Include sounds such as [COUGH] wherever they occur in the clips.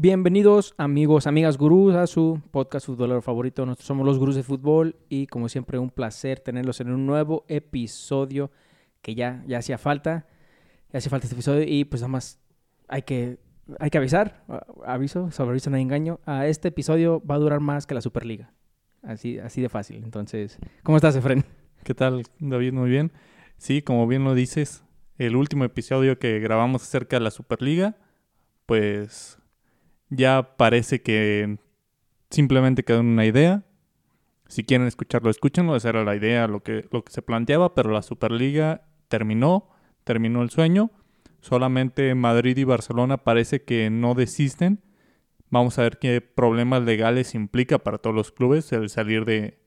Bienvenidos amigos, amigas gurús a su podcast futbolero favorito. Nosotros somos los gurús de fútbol y como siempre un placer tenerlos en un nuevo episodio que ya, ya hacía falta. Ya hacía falta este episodio y pues nada más hay que, hay que avisar, aviso, sobre aviso no hay engaño. Este episodio va a durar más que la Superliga. Así, así de fácil. Entonces, ¿cómo estás, Efren? ¿Qué tal, David? Muy bien. Sí, como bien lo dices, el último episodio que grabamos acerca de la Superliga, pues ya parece que simplemente quedó una idea. Si quieren escucharlo, escúchenlo. Esa era la idea, lo que, lo que se planteaba, pero la Superliga terminó, terminó el sueño. Solamente Madrid y Barcelona parece que no desisten. Vamos a ver qué problemas legales implica para todos los clubes el salir de,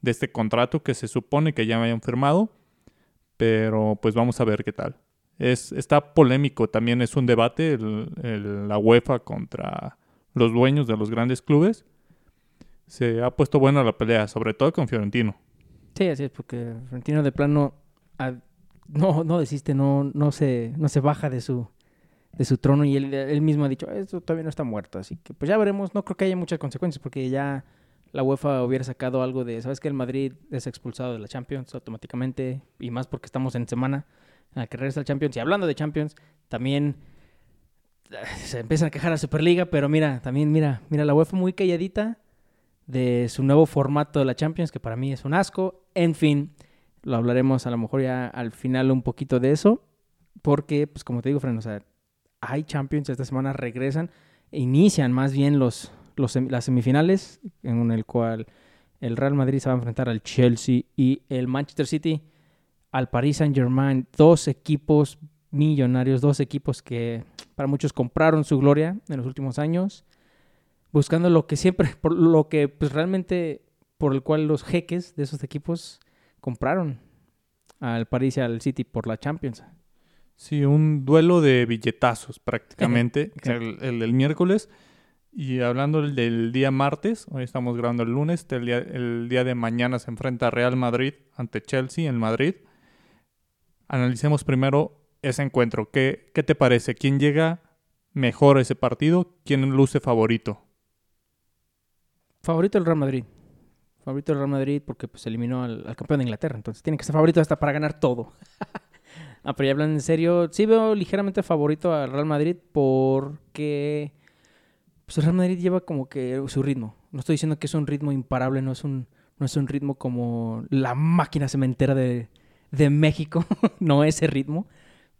de este contrato que se supone que ya me hayan firmado. Pero pues vamos a ver qué tal. Es, está polémico, también es un debate la UEFA contra los dueños de los grandes clubes. Se ha puesto buena la pelea, sobre todo con Fiorentino. Sí, así es, porque Fiorentino de plano no, no desiste, no, no, se, no se baja de su, de su trono y él, él mismo ha dicho, esto todavía no está muerto, así que pues ya veremos, no creo que haya muchas consecuencias porque ya la UEFA hubiera sacado algo de, ¿sabes que El Madrid es expulsado de la Champions automáticamente y más porque estamos en semana a que regresa al Champions. Y hablando de Champions, también eh, se empiezan a quejar a Superliga, pero mira, también mira, mira la UEFA muy calladita de su nuevo formato de la Champions, que para mí es un asco. En fin, lo hablaremos a lo mejor ya al final un poquito de eso, porque, pues como te digo, Fran, o sea, hay Champions, esta semana regresan, e inician más bien los, las semifinales, en el cual el Real Madrid se va a enfrentar al Chelsea y el Manchester City al Paris Saint Germain. Dos equipos millonarios, dos equipos que para muchos compraron su gloria en los últimos años, buscando lo que siempre, [LAUGHS] por lo que pues realmente por el cual los jeques de esos equipos compraron al Paris y al City por la Champions. Sí, un duelo de billetazos prácticamente, [LAUGHS] el, el, miércoles. Y hablando del día martes, hoy estamos grabando el lunes, el día, el día de mañana se enfrenta Real Madrid ante Chelsea en Madrid. Analicemos primero ese encuentro. ¿Qué, qué te parece? ¿Quién llega mejor a ese partido? ¿Quién luce favorito? Favorito el Real Madrid. Favorito el Real Madrid porque pues eliminó al, campeón de Inglaterra. Entonces tiene que ser favorito hasta para ganar todo. [LAUGHS] ah, pero ya hablan en serio. Sí veo ligeramente favorito al Real Madrid porque pues el Real Madrid lleva como que su ritmo. No estoy diciendo que es un ritmo imparable, no es un, no es un ritmo como la máquina cementera de, de México, [LAUGHS] no ese ritmo,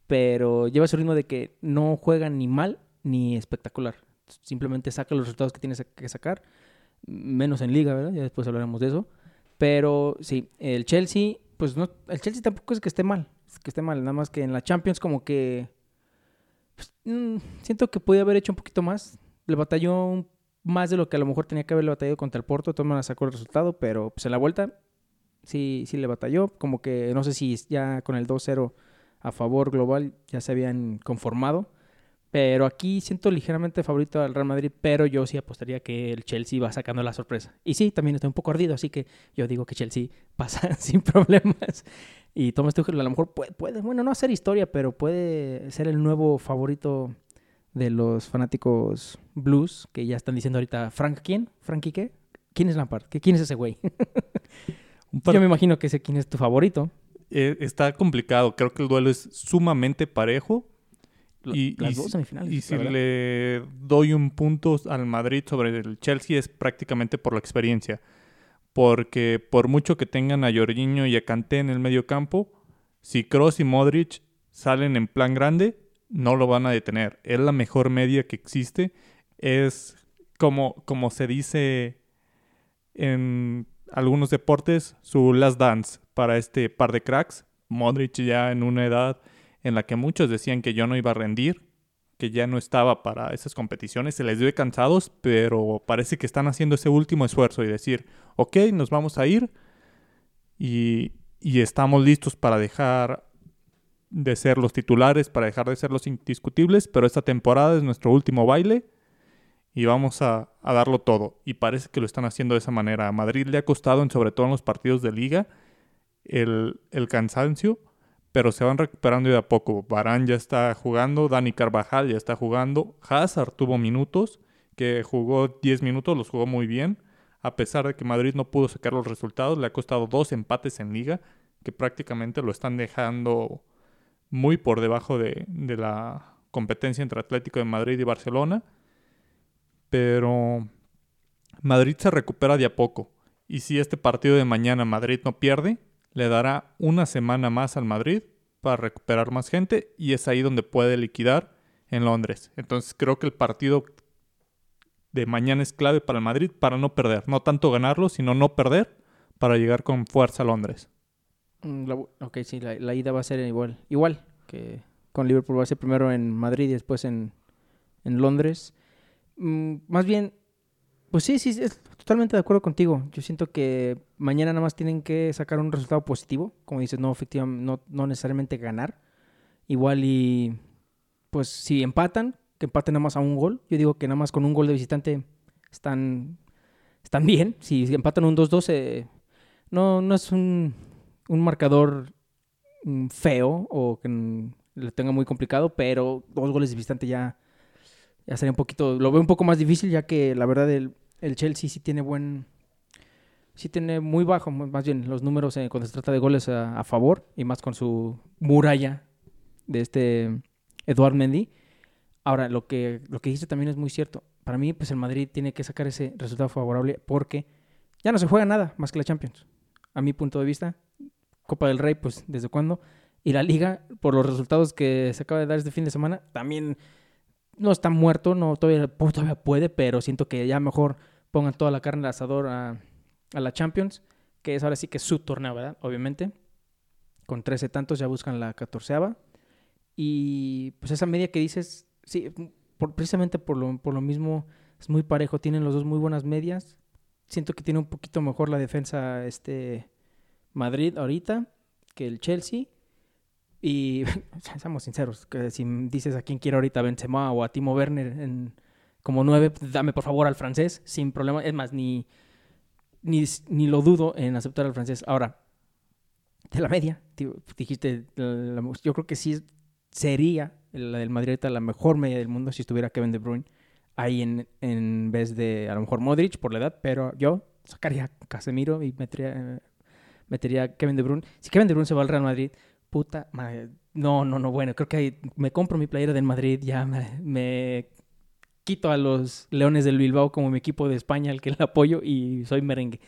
pero lleva ese ritmo de que no juega ni mal ni espectacular. Simplemente saca los resultados que tienes que sacar, menos en liga, ¿verdad? Ya después hablaremos de eso. Pero sí, el Chelsea, pues no, el Chelsea tampoco es que esté mal, es que esté mal, nada más que en la Champions como que pues, mm, siento que podía haber hecho un poquito más le batalló más de lo que a lo mejor tenía que haberle batallado contra el Porto. Toma sacó el resultado, pero pues en la vuelta sí, sí le batalló. Como que no sé si ya con el 2-0 a favor global ya se habían conformado. Pero aquí siento ligeramente favorito al Real Madrid, pero yo sí apostaría que el Chelsea va sacando la sorpresa. Y sí, también estoy un poco ardido, así que yo digo que Chelsea [LAUGHS] pasa [LAUGHS] sin problemas. Y Thomas Tuchel a lo mejor puede, puede, bueno, no hacer historia, pero puede ser el nuevo favorito de los fanáticos blues que ya están diciendo ahorita, ¿Frank quién? ¿Frankie qué? ¿Quién es Lampard? ¿Quién es ese güey? [LAUGHS] Yo me imagino que ese quién es tu favorito. Eh, está complicado. Creo que el duelo es sumamente parejo. y, las dos semifinales. Y si le doy un punto al Madrid sobre el Chelsea es prácticamente por la experiencia. Porque por mucho que tengan a Jorginho y a Kanté en el medio campo, si Kroos y Modric salen en plan grande, no lo van a detener. Es la mejor media que existe. Es como, como se dice en algunos deportes, su last dance para este par de cracks. Modric ya en una edad en la que muchos decían que yo no iba a rendir, que ya no estaba para esas competiciones, se les dio cansados, pero parece que están haciendo ese último esfuerzo y decir, ok, nos vamos a ir y, y estamos listos para dejar de ser los titulares para dejar de ser los indiscutibles, pero esta temporada es nuestro último baile y vamos a, darlo todo. Y parece que lo están haciendo de esa manera. A Madrid le ha costado, en, sobre todo en los partidos de liga, el, el cansancio, pero se van recuperando de a poco. Barán ya está jugando, Dani Carvajal ya está jugando, Hazard tuvo minutos que jugó 10 minutos, los jugó muy bien. A pesar de que Madrid no pudo sacar los resultados, le ha costado dos empates en liga, que prácticamente lo están dejando muy por debajo de, de la competencia entre Atlético de Madrid y Barcelona. Pero Madrid se recupera de a poco. Y si este partido de mañana Madrid no pierde, le dará una semana más al Madrid para recuperar más gente y es ahí donde puede liquidar en Londres. Entonces creo que el partido de mañana es clave para el Madrid para no perder. No tanto ganarlo, sino no perder para llegar con fuerza a Londres. Mm, ok, sí, la, ida va a ser igual. Igual que con Liverpool va a ser primero en Madrid y después en, en Londres. Mm, más bien, pues sí, sí, es totalmente de acuerdo contigo. Yo siento que mañana nada más tienen que sacar un resultado positivo. Como dices, no, efectivamente, no, no necesariamente ganar. Igual y, pues si empatan, que empaten nada más a un gol. Yo digo que nada más con un gol de visitante están, están bien. Si empatan un 2-2, eh, no, no es un, un marcador mm, feo o que lo tenga muy complicado, pero dos goles de visitante ya, ya sería un poquito, lo veo un poco más difícil ya que la verdad el, el Chelsea sí tiene buen, sí tiene muy bajo, más bien los números eh, cuando se trata de goles a, favor y más con su muralla de este Eduard Mendy. Ahora, lo que, lo que dice también es muy cierto. Para mí, pues el Madrid tiene que sacar ese resultado favorable porque ya no se juega nada más que la Champions. A mi punto de vista, Copa del Rey, pues desde cuándo. Y la Liga, por los resultados que se acaba de dar este fin de semana, también no está muerto, no todavía, todavía puede, pero siento que ya mejor pongan toda la carne al asador a, la Champions, que es ahora sí que es su torneo, ¿verdad? Obviamente. Con 13 tantos ya buscan la catorceava. Y pues esa media que dices, sí, precisamente por lo, por lo mismo es muy parejo. Tienen los dos muy buenas medias. Siento que tiene un poquito mejor la defensa este Madrid ahorita que el Chelsea. Y [LAUGHS] seamos sinceros, que si dices a quién quiere ahorita Benzema o a Timo Werner en, como nueve, dame por favor al francés, sin problema. Es más, ni, ni, ni lo dudo en aceptar al francés. Ahora, de la media, dijiste, yo creo que sí sería la del Madrid la mejor media del mundo si estuviera Kevin De Bruyne ahí en, en vez de a lo mejor Modric por la edad, pero yo sacaría Casemiro y metería, metería Kevin De Bruyne. Si Kevin De Bruyne se va al Real Madrid, puta madre. No, no, no, bueno, creo que me compro mi playera del Madrid, ya me, quito a los Leones del Bilbao como mi equipo de España, al que le apoyo, y soy merengue.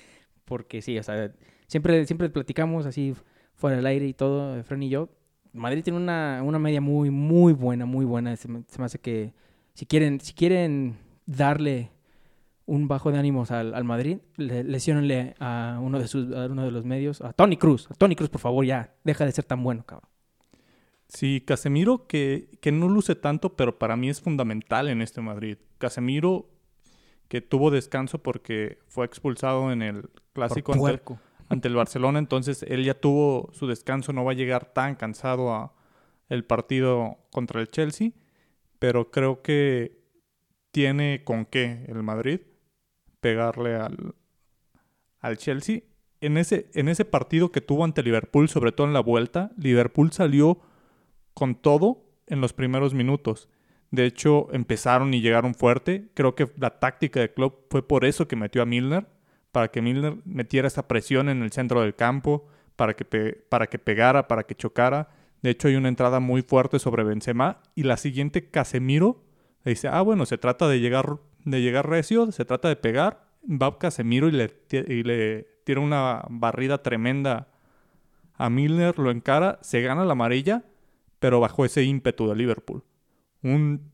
Porque sí, o sea, siempre, siempre platicamos así fuera del aire y todo, Fran y yo. Madrid tiene una, una media muy, muy buena, muy buena. Se me, hace que si quieren, si quieren darle un bajo de ánimos al, al Madrid, le, lesionenle a uno de sus, a uno de los medios, a Tony Cruz, a Tony Cruz, por favor, ya, deja de ser tan bueno, cabrón. Sí, Casemiro que, que no luce tanto, pero para mí es fundamental en este Madrid. Casemiro que tuvo descanso porque fue expulsado en el clásico ante, ante, el Barcelona, entonces él ya tuvo su descanso, no va a llegar tan cansado a el partido contra el Chelsea, pero creo que tiene con qué el Madrid pegarle al, al Chelsea. En ese, en ese partido que tuvo ante Liverpool, sobre todo en la vuelta, Liverpool salió con todo en los primeros minutos. De hecho, empezaron y llegaron fuerte. Creo que la táctica de Klopp fue por eso que metió a Milner, para que Milner metiera esa presión en el centro del campo, para que, para que pegara, para que chocara. De hecho, hay una entrada muy fuerte sobre Benzema y la siguiente Casemiro le dice, ah, bueno, se trata de llegar de llegar recio, se trata de pegar. Va Casemiro y le, y le tira una barrida tremenda a Milner, lo encara, se gana la amarilla, pero bajo ese ímpetu de Liverpool. Un,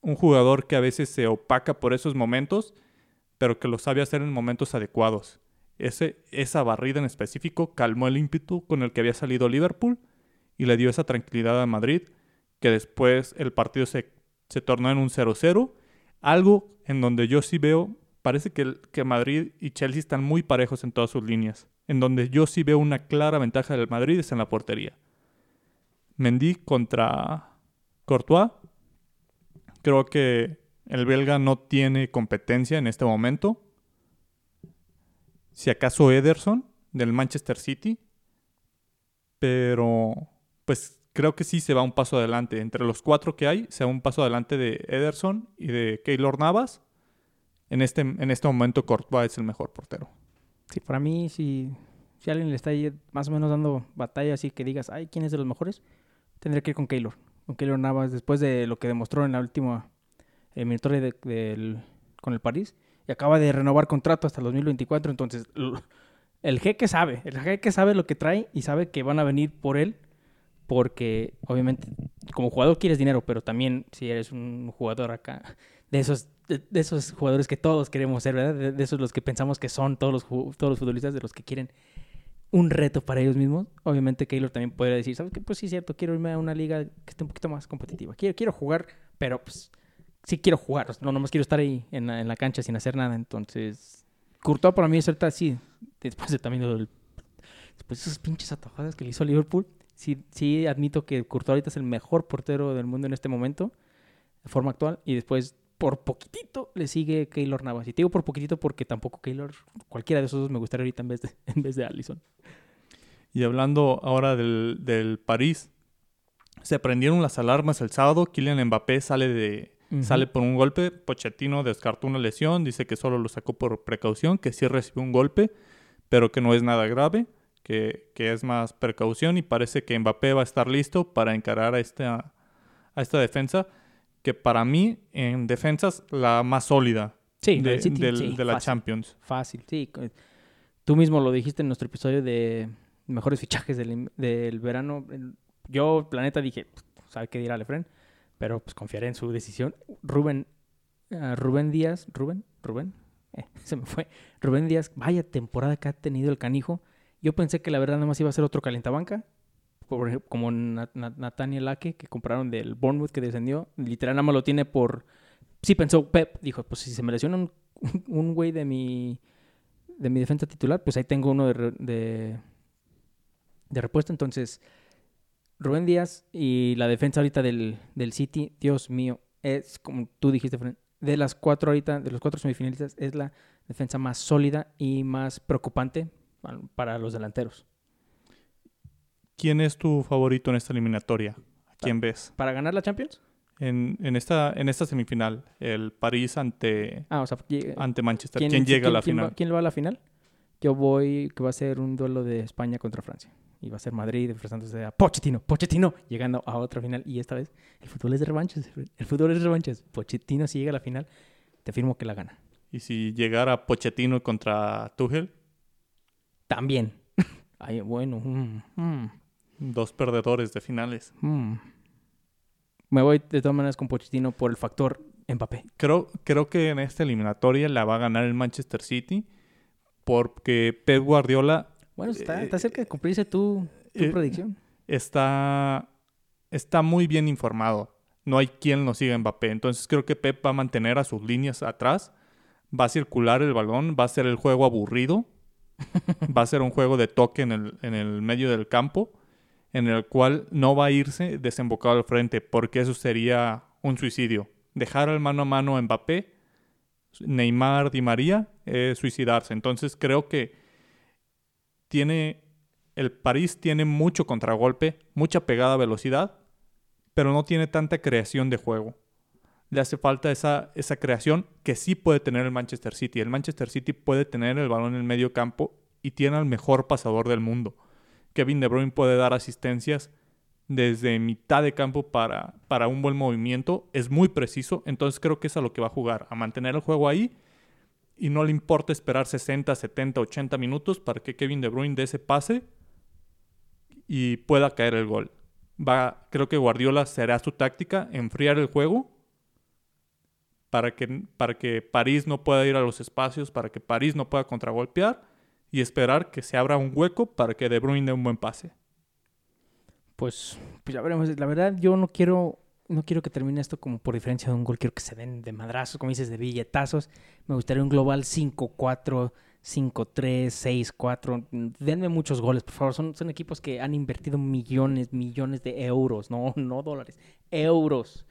un jugador que a veces se opaca por esos momentos, pero que lo sabe hacer en momentos adecuados. Ese, esa barrida en específico calmó el ímpetu con el que había salido Liverpool y le dio esa tranquilidad a Madrid, que después el partido se, se tornó en un 0-0 algo en donde yo sí veo, parece que, que Madrid y Chelsea están muy parejos en todas sus líneas. En donde yo sí veo una clara ventaja del Madrid es en la portería. Mendy contra Courtois. Creo que el belga no tiene competencia en este momento. Si acaso Ederson del Manchester City. Pero pues creo que sí se va un paso adelante. Entre los cuatro que hay, se va un paso adelante de Ederson y de Keylor Navas. en este, en este momento Courtois es el mejor portero. Sí, para mí, si, si alguien le está ahí más o menos dando batalla, así que digas, ay, ¿quién es de los mejores? Tendría que ir con Keylor. Con Keylor Navas, después de lo que demostró en la última eliminatoria de- del- con el París. Y acaba de renovar contrato hasta el 2024. Entonces, el jeque sabe. El jeque sabe lo que trae y sabe que van a venir por él. Porque, obviamente, como jugador quieres dinero, pero también si eres un jugador acá, de esos, de, esos jugadores que todos queremos ser, ¿verdad? De, esos los que pensamos que son todos los, todos los futbolistas, de los que quieren un reto para ellos mismos. Obviamente Keylor también podría decir, ¿sabes qué? Pues sí, es cierto, quiero irme a una liga que esté un poquito más competitiva. Quiero, quiero jugar, pero pues sí quiero jugar. No nomás quiero estar ahí en la, en la cancha sin hacer nada. Entonces, Courtois para mí es ahorita sí, después de también del- después de esas pinches atajadas que le hizo Liverpool, sí, sí admito que Courtois ahorita es el mejor portero del mundo en este momento, de forma actual, y después por poquitito le sigue Keylor Navas. Y te digo por poquitito porque tampoco Keylor, cualquiera de esos dos me gustaría ahorita en vez de, [LAUGHS] en vez de Allison. Y hablando ahora del, del París, se prendieron las alarmas el sábado. Kylian Mbappé sale de sale por un golpe. Pochettino descartó una lesión, dice que solo lo sacó por precaución, que sí recibió un golpe, pero que no es nada grave, que, que es más precaución y parece que Mbappé va a estar listo para encarar a esta, a esta defensa, que para mí en defensas la más sólida Sí, de, City, del- sí, de la fácil. Champions. Fácil, sí. Tú mismo lo dijiste en nuestro episodio de mejores fichajes del, del verano. Yo, planeta, dije, "Pues, sabe qué dirá Lefren, pero pues confiaré en su decisión. Rubén, ah, Rubén Díaz, Rubén, Rubén, eh, [LAUGHS] se me fue. Rubén Díaz, vaya temporada que ha tenido el canijo. Yo pensé que la verdad nada más iba a ser otro ejemplo, como Na- Na- Nathaniel Ake, que compraron del Bournemouth que descendió. Literal, nada más lo tiene por... Sí pensó Pep, dijo, pues si se me lesiona un, [LAUGHS] un güey de mi de mi defensa titular, pues ahí tengo uno de, de, de repuesto. Entonces, Rubén Díaz y la defensa ahorita del, del City, Dios mío, es como tú dijiste, de las cuatro ahorita, de los cuatro semifinalistas, es la defensa más sólida y más preocupante para- los delanteros. ¿Quién es tu favorito en esta eliminatoria? ¿A quién ves? ¿Para ganar la Champions? En, en, esta, en esta semifinal, el París ante, Ah, o sea, lleg- ante Manchester. ¿Quién, llega a la quién va- final? ¿Quién va a la final? Yo voy, que va a ser un duelo de España contra Francia. Y va a ser Madrid enfrentándose a Pochettino, Pochettino, llegando a otra final. Y esta vez, el fútbol es de revanches. El fútbol es de revanches. Pochettino, si llega a la final, te afirmo que la gana. Y si llegara Pochettino contra Tuchel, También. [LAUGHS] Ay, bueno. mm, mm, dos perdedores de finales. mm. Me voy de todas maneras con Pochettino por el factor Mbappé. Creo, creo que en esta eliminatoria la va a ganar el Manchester City porque Pep Guardiola Bueno, está, Eh, está cerca de cumplirse tu, tu eh, predicción. está, está muy bien informado. No hay quien lo siga Mbappé. Entonces creo que Pep va a mantener a sus líneas atrás. Va a circular el balón. Va a ser el juego aburrido. [LAUGHS] va a ser un juego de toque en el, en el medio del campo. En el cual no va a irse desembocado al frente. Porque eso sería un suicidio. Dejar el mano a mano a Mbappé, Neymar, Di María, es suicidarse. Entonces creo que tiene el París tiene mucho contragolpe, mucha pegada a velocidad, pero no tiene tanta creación de juego. Le hace falta esa, esa creación que sí puede tener el Manchester City. El Manchester City puede tener el balón en el medio campo y tiene al mejor pasador del mundo. Kevin De Bruyne puede dar asistencias desde mitad de campo para, para un buen movimiento. Es muy preciso, entonces creo que es a lo que va a jugar, a mantener el juego ahí y no le importa esperar 60, 70, 80 minutos para que Kevin De Bruyne dé ese pase y pueda caer el gol. Va, creo que Guardiola será su táctica, enfriar el juego para que, para que París no pueda ir a los espacios, para que París no pueda contragolpear y esperar que se abra un hueco para que De Bruyne dé un buen pase. Pues, pues ya veremos. La verdad, yo no quiero, no quiero que termine esto como por diferencia de un gol. Quiero que se den de madrazos, como dices, de billetazos. Me gustaría un global 5-4, 5-3, 6-4. Denme muchos goles, por favor. Son, son equipos que han invertido millones, millones de euros, no, no dólares, euros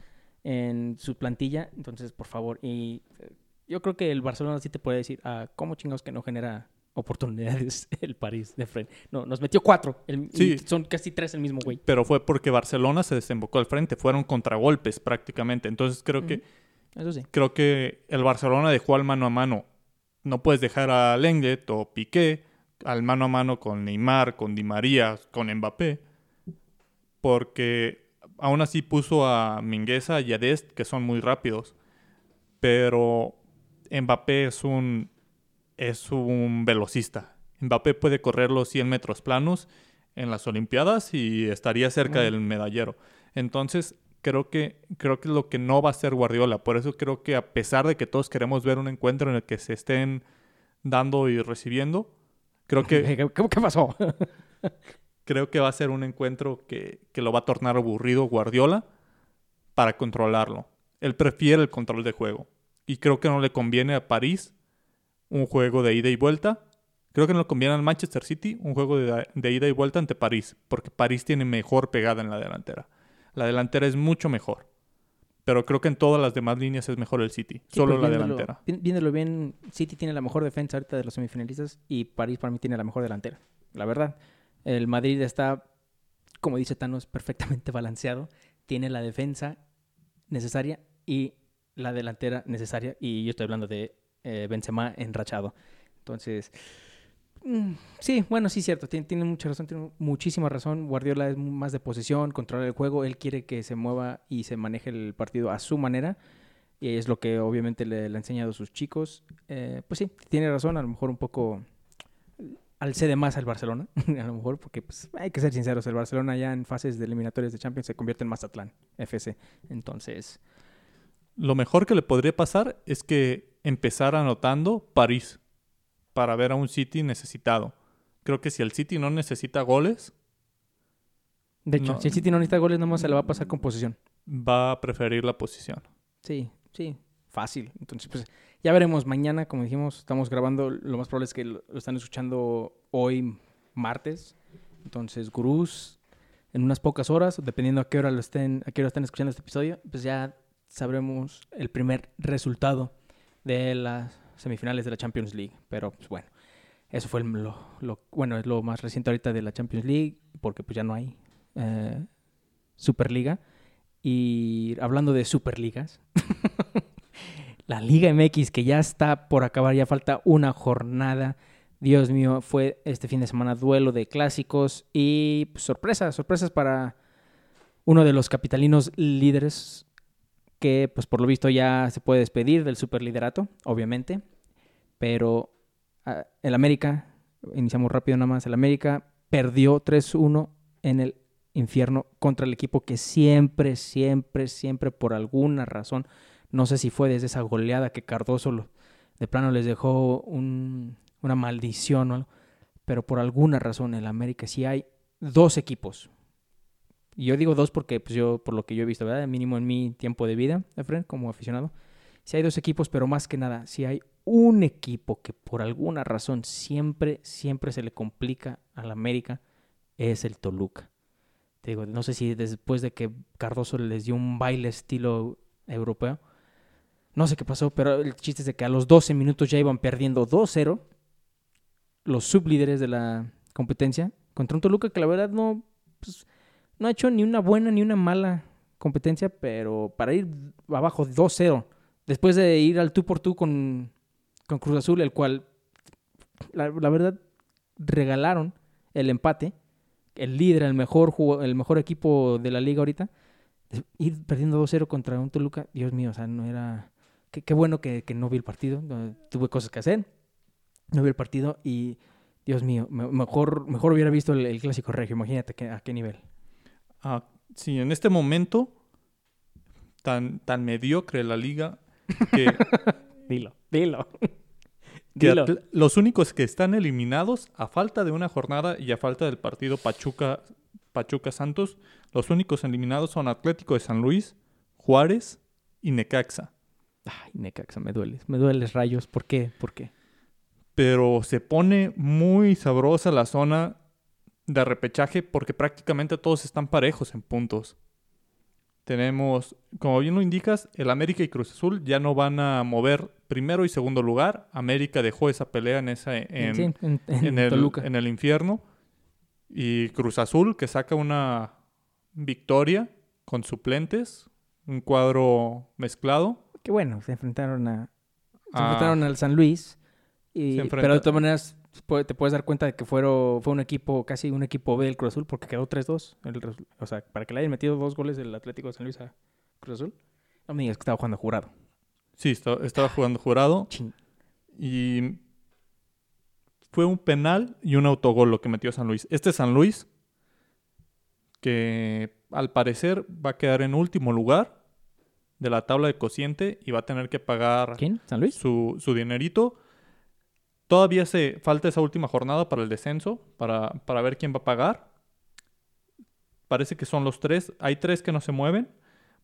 en su plantilla. Entonces, por favor. Y eh, yo creo que el Barcelona sí te puede decir, ah, ¿cómo chingados que no genera oportunidades [LAUGHS] el París de frente? No, nos metió cuatro. El- Sí. son casi tres el mismo güey. Pero fue porque Barcelona se desembocó al frente, fueron contragolpes prácticamente. Entonces creo que Eso sí. Creo que el Barcelona dejó al mano a mano. No puedes dejar a Lenglet o Piqué al mano a mano con Neymar, con Di María, con Mbappé. Porque aún así puso a Mingueza y a Dest, que son muy rápidos. Pero Mbappé es un, es un velocista. Mbappé puede correr los 100 metros planos en las Olimpiadas y estaría cerca Mm. del medallero. Entonces, creo que, creo que es lo que no va a ser Guardiola. Por eso creo que a pesar de que todos queremos ver un encuentro en el que se estén dando y recibiendo, creo [LAUGHS] que, ¿Qué, qué- qué pasó? [LAUGHS] creo que va a ser un encuentro que, que lo va a tornar aburrido Guardiola para controlarlo. Él prefiere el control de juego. Y creo que no le conviene a París un juego de ida y vuelta. Creo que no le conviene al Manchester City un juego de, de ida y vuelta ante París, porque París tiene mejor pegada en la delantera. La delantera es mucho mejor. Pero creo que en todas las demás líneas es mejor el City. Sí, Solo pues, la delantera. vi- Viéndolo bien, City tiene la mejor defensa ahorita de los semifinalistas y París para mí tiene la mejor delantera. La verdad. El Madrid está, como dice Thanos, perfectamente [LAUGHS] balanceado. Tiene la defensa necesaria y la delantera necesaria. Y yo estoy hablando de eh, Benzema enrachado. Entonces, mm, sí, bueno, sí, cierto. Tiene, mucha razón, tiene muchísima razón. Guardiola es más de posesión, controlar el juego. Él quiere que se mueva y se maneje el partido a su manera. Y es lo que obviamente le, le ha enseñado sus chicos. Eh, pues sí, tiene razón, a lo mejor un poco al cede más al Barcelona, [LAUGHS] a lo mejor, porque pues, hay que ser sinceros, el Barcelona ya en fases de eliminatorias de Champions se convierte en Mazatlán FC. Entonces, Lo mejor que le podría pasar es que empezara anotando París para ver a un City necesitado. Creo que si el City no necesita goles, de hecho, No. si el City no necesita goles, nomás se le va a pasar con posesión. va a preferir la posición. Sí, sí, fácil. Entonces, pues ya veremos mañana, como dijimos, estamos grabando, lo más probable es que lo, están escuchando hoy martes. Entonces, gurús, en unas pocas horas, dependiendo a qué hora lo estén, a qué hora estén escuchando este episodio, pues ya sabremos el primer resultado de las semifinales de la Champions League. Pero pues bueno, eso fue lo, lo- bueno, es lo más reciente ahorita de la Champions League, porque pues ya no hay eh, Superliga. Y hablando de Superligas, [LAUGHS] la Liga MX que ya está por acabar, ya falta una jornada. Dios mío, fue este fin de semana duelo de clásicos y pues, sorpresas, sorpresas para uno de los capitalinos líderes que pues por lo visto ya se puede despedir del superliderato, obviamente, pero ah, el América, iniciamos rápido nada más, el América perdió 3-1 en el infierno contra el equipo que siempre, siempre, siempre por alguna razón, no sé si fue desde esa goleada que Cardoso de plano les dejó un- una maldición o algo, pero por alguna razón en el América sí hay dos equipos. Y yo digo dos porque pues yo, por lo que yo he visto. Mínimo en mi tiempo de vida, Efren, como aficionado. Si hay dos equipos, pero más que nada, si hay un equipo que por alguna razón siempre, siempre se le complica al América, es el Toluca. Te digo, no sé si después de que Cardoso les dio un baile estilo europeo, no sé qué pasó, pero el chiste es de que a los 12 minutos ya iban perdiendo 2-0 los sublíderes de la competencia contra un Toluca que la verdad no, pues, no ha hecho ni una buena ni una mala competencia, pero para ir abajo 2-0, después de ir al tú por tú con, con Cruz Azul, el cual, la, verdad, regalaron el empate, el líder, el mejor, jugo- el mejor equipo de la liga ahorita, ir perdiendo 2-0 contra un Toluca, Dios mío, o sea, no era... Qué, qué bueno que, que no vi el partido, no- tuve cosas que hacer, no vi el partido y, Dios mío, me- mejor, mejor hubiera visto el, el clásico regio, imagínate que- a qué nivel. Ah, sí, en este momento tan, tan mediocre la liga que, [LAUGHS] Dilo, dilo. que Dilo. los únicos que están eliminados a falta de una jornada y a falta del partido Pachuca Pachuca Santos, los únicos eliminados son Atlético de San Luis, Juárez y Necaxa. Ay, Necaxa, me dueles, me dueles rayos. ¿Por qué? ¿Por qué? Pero se pone muy sabrosa la zona de repechaje porque prácticamente todos están parejos en puntos. Tenemos, como bien lo indicas, el América y Cruz Azul ya no van a mover primero y segundo lugar. América dejó esa pelea en esa en, Sí, en, en en el, en el infierno. Y Cruz Azul que saca una victoria con suplentes, un cuadro mezclado. Que bueno, se enfrentaron a. Se Ah, enfrentaron al San Luis. Y, Pero de todas maneras, te puedes dar cuenta de que fueron, fue un equipo, casi un equipo B del Cruz Azul, porque quedó 3-2. el resu- O sea, para que le hayan metido dos goles del Atlético de San Luis a Cruz Azul. No me digas que estaba jugando jurado. Sí, esta- estaba jugando jurado Chin. y fue un penal y un autogol lo que metió San Luis. Este San Luis, que al parecer va a quedar en último lugar de la tabla de cociente y va a tener que pagar ¿Quién? ¿San Luis? su, su dinerito. Todavía se falta esa última jornada para el descenso, para, para ver quién va a pagar. Parece que son los tres. Hay tres que no se mueven.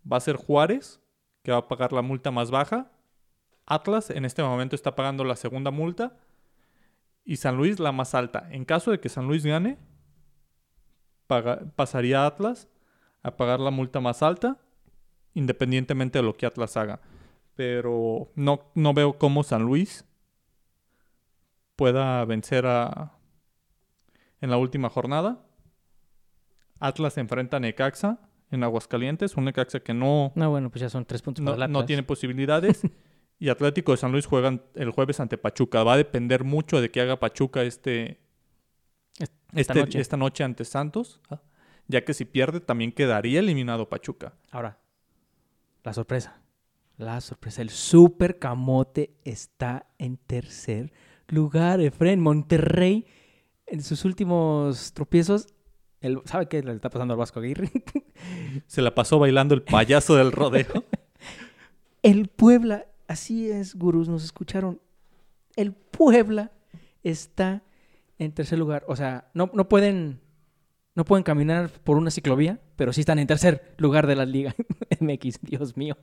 Va a ser Juárez, que va a pagar la multa más baja. Atlas en este momento está pagando la segunda multa. Y San Luis la más alta. En caso de que San Luis gane, paga- pasaría a Atlas a pagar la multa más alta, independientemente de lo que Atlas haga pero no, no veo cómo San Luis pueda vencer a en la última jornada. Atlas enfrenta a Necaxa en Aguascalientes, un Necaxa que no, No, bueno, pues ya son tres puntos no, para no tiene posibilidades. [LAUGHS] y Atlético de San Luis juegan el jueves ante Pachuca. Va a depender mucho de que haga Pachuca este, Esta este- noche. esta noche ante Santos, ¿ah? ya que si pierde también quedaría eliminado Pachuca. Ahora, la sorpresa. La sorpresa. El Super Camote está en tercer lugar. Efren Monterrey, en sus últimos tropiezos, el, ¿sabe qué le está pasando al Vasco Aguirre? [LAUGHS] Se la pasó bailando el payaso del rodeo. [LAUGHS] El Puebla, así es, gurús, nos escucharon. El Puebla está en tercer lugar. O sea, no, no pueden no pueden caminar por una ciclovía, pero sí están en tercer lugar de la Liga [LAUGHS] MX. Dios mío.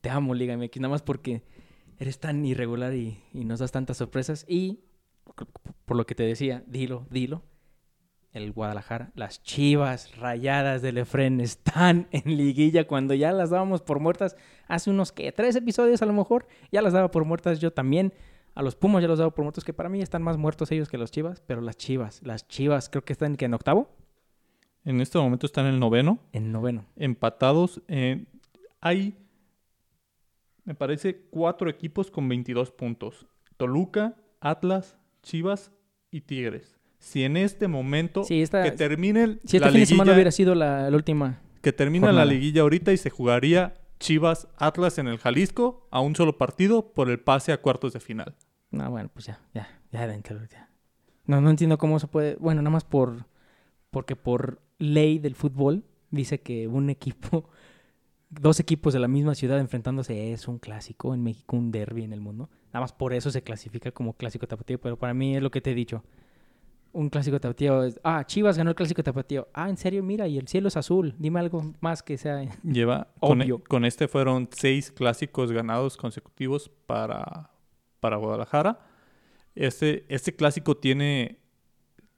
Te amo, Liga MX, nada más porque eres tan irregular y, y nos das tantas sorpresas. Y por lo que te decía, dilo, dilo. El Guadalajara, las chivas rayadas del Efren están [LAUGHS] en liguilla cuando ya las dábamos por muertas hace unos que tres episodios a lo mejor. Ya las daba por muertas yo también. A los Pumas ya los daba por muertos, que para mí están más muertos ellos que los Chivas, pero las Chivas, las Chivas creo que están en octavo, En este momento están en el noveno. en noveno. empatados. eh, hay, me parece, cuatro equipos con 22 puntos. Toluca, Atlas, Chivas y Tigres. Si en este momento Sí, esta, que termine si este la fin de semana hubiera sido la, la última. que termina jornada. la liguilla ahorita y se jugaría Chivas Atlas en el Jalisco a un solo partido por el pase a cuartos de final. No, bueno, pues ya, ya, ya dentro, ya. No, no entiendo cómo se puede. Bueno, nada más por. Porque por ley del fútbol dice que un equipo. [LAUGHS] Dos equipos de la misma ciudad enfrentándose es un clásico en México, un derby en el mundo. Nada más por eso se clasifica como clásico tapatío. Pero para mí es lo que te he dicho. Un clásico tapatío. Ah, Chivas ganó el clásico tapatío. Ah, en serio, mira, y el cielo es azul. Dime algo más que sea. [LAUGHS] Lleva con, Obvio. con este fueron seis clásicos ganados consecutivos para, para Guadalajara. Este, este clásico tiene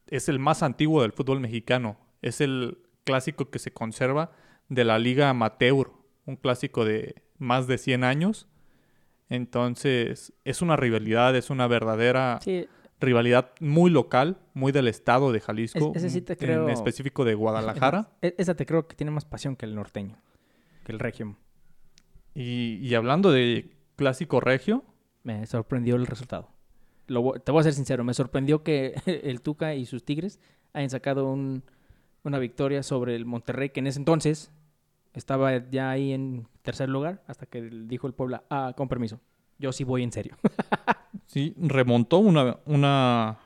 es el más antiguo del fútbol mexicano. Es el clásico que se conserva de la Liga Amateur, un clásico de más de 100 años. Entonces, es una rivalidad, es una verdadera Sí, rivalidad muy local, muy del estado de Jalisco, Es- sí en creo. específico de Guadalajara. e- esa te creo que tiene más pasión que el norteño. Que el regio. Y, y hablando de clásico regio, Me sorprendió el resultado. Lo te voy a ser sincero, me sorprendió que [LAUGHS] el Tuca y sus Tigres hayan sacado un- una victoria sobre el Monterrey, que en ese entonces estaba ya ahí en tercer lugar, hasta que dijo el Puebla, ah, con permiso, yo sí voy en serio. [LAUGHS] Sí, remontó una, una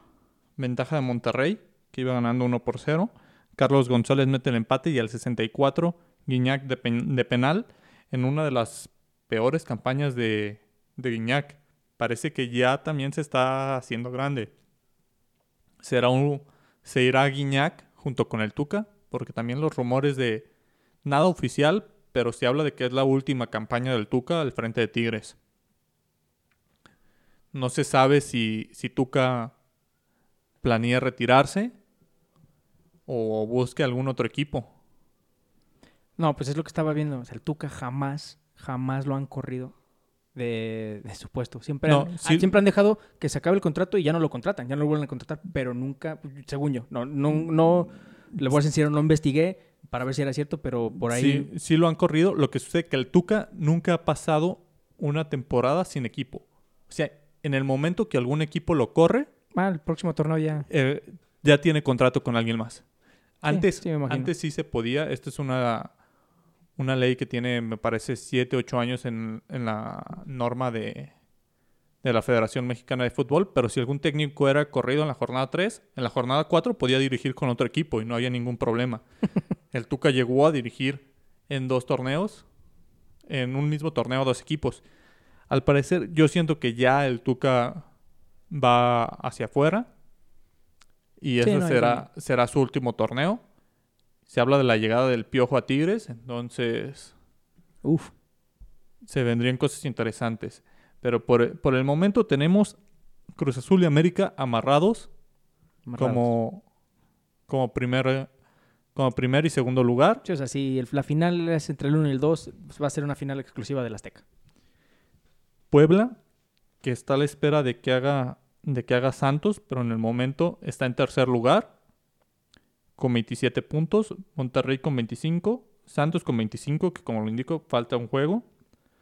ventaja de Monterrey, que iba ganando 1 por 0. Carlos González mete el empate y al 64 Guiñac de, pen- de penal en una de las peores campañas de, de Guiñac. Parece que ya también se está haciendo grande. Será un, se irá Guiñac junto con el Tuca, porque también los rumores de nada oficial, pero se habla de que es la última campaña del Tuca al frente de Tigres. No se sabe si, si Tuca planea retirarse o busque algún otro equipo. No, pues es lo que estaba viendo. O sea, el Tuca jamás, jamás lo han corrido de, de su puesto. Siempre, No, han, sí. siempre han dejado que se acabe el contrato y ya no lo contratan, ya no lo vuelven a contratar, pero nunca, según yo, no, no, no, le voy a ser sincero, no investigué para ver si era cierto, pero por ahí... Sí, sí lo han corrido. Lo que sucede es que el Tuca nunca ha pasado una temporada sin equipo. O sea, en el momento que algún equipo lo corre, Ah, el próximo torneo ya... eh, ya tiene contrato con alguien más. Antes sí, antes sí se podía. Esta es una, una ley que tiene, me parece, 7, 8 años en, en la norma de, de la Federación Mexicana de Fútbol. Pero si algún técnico era corrido en la jornada 3, en la jornada 4 podía dirigir con otro equipo y no había ningún problema. [LAUGHS] El Tuca llegó a dirigir en dos torneos, en un mismo torneo, dos equipos. Al parecer, yo siento que ya el Tuca va hacia afuera y Sí, ese no, será, será su último torneo. Se habla de la llegada del Piojo a Tigres, entonces Uf. se vendrían cosas interesantes. Pero por, por el momento tenemos Cruz Azul y América amarrados amarrados. como, como, primer, como primer y segundo lugar. Sí, o sea, si el- la final es entre el 1 y el 2, pues va a ser una final exclusiva del Azteca. Puebla, que está a la espera de que haga, de que haga Santos, pero en el momento está en tercer lugar con 27 puntos. Monterrey con 25. Santos con 25, que como lo indico, falta un juego.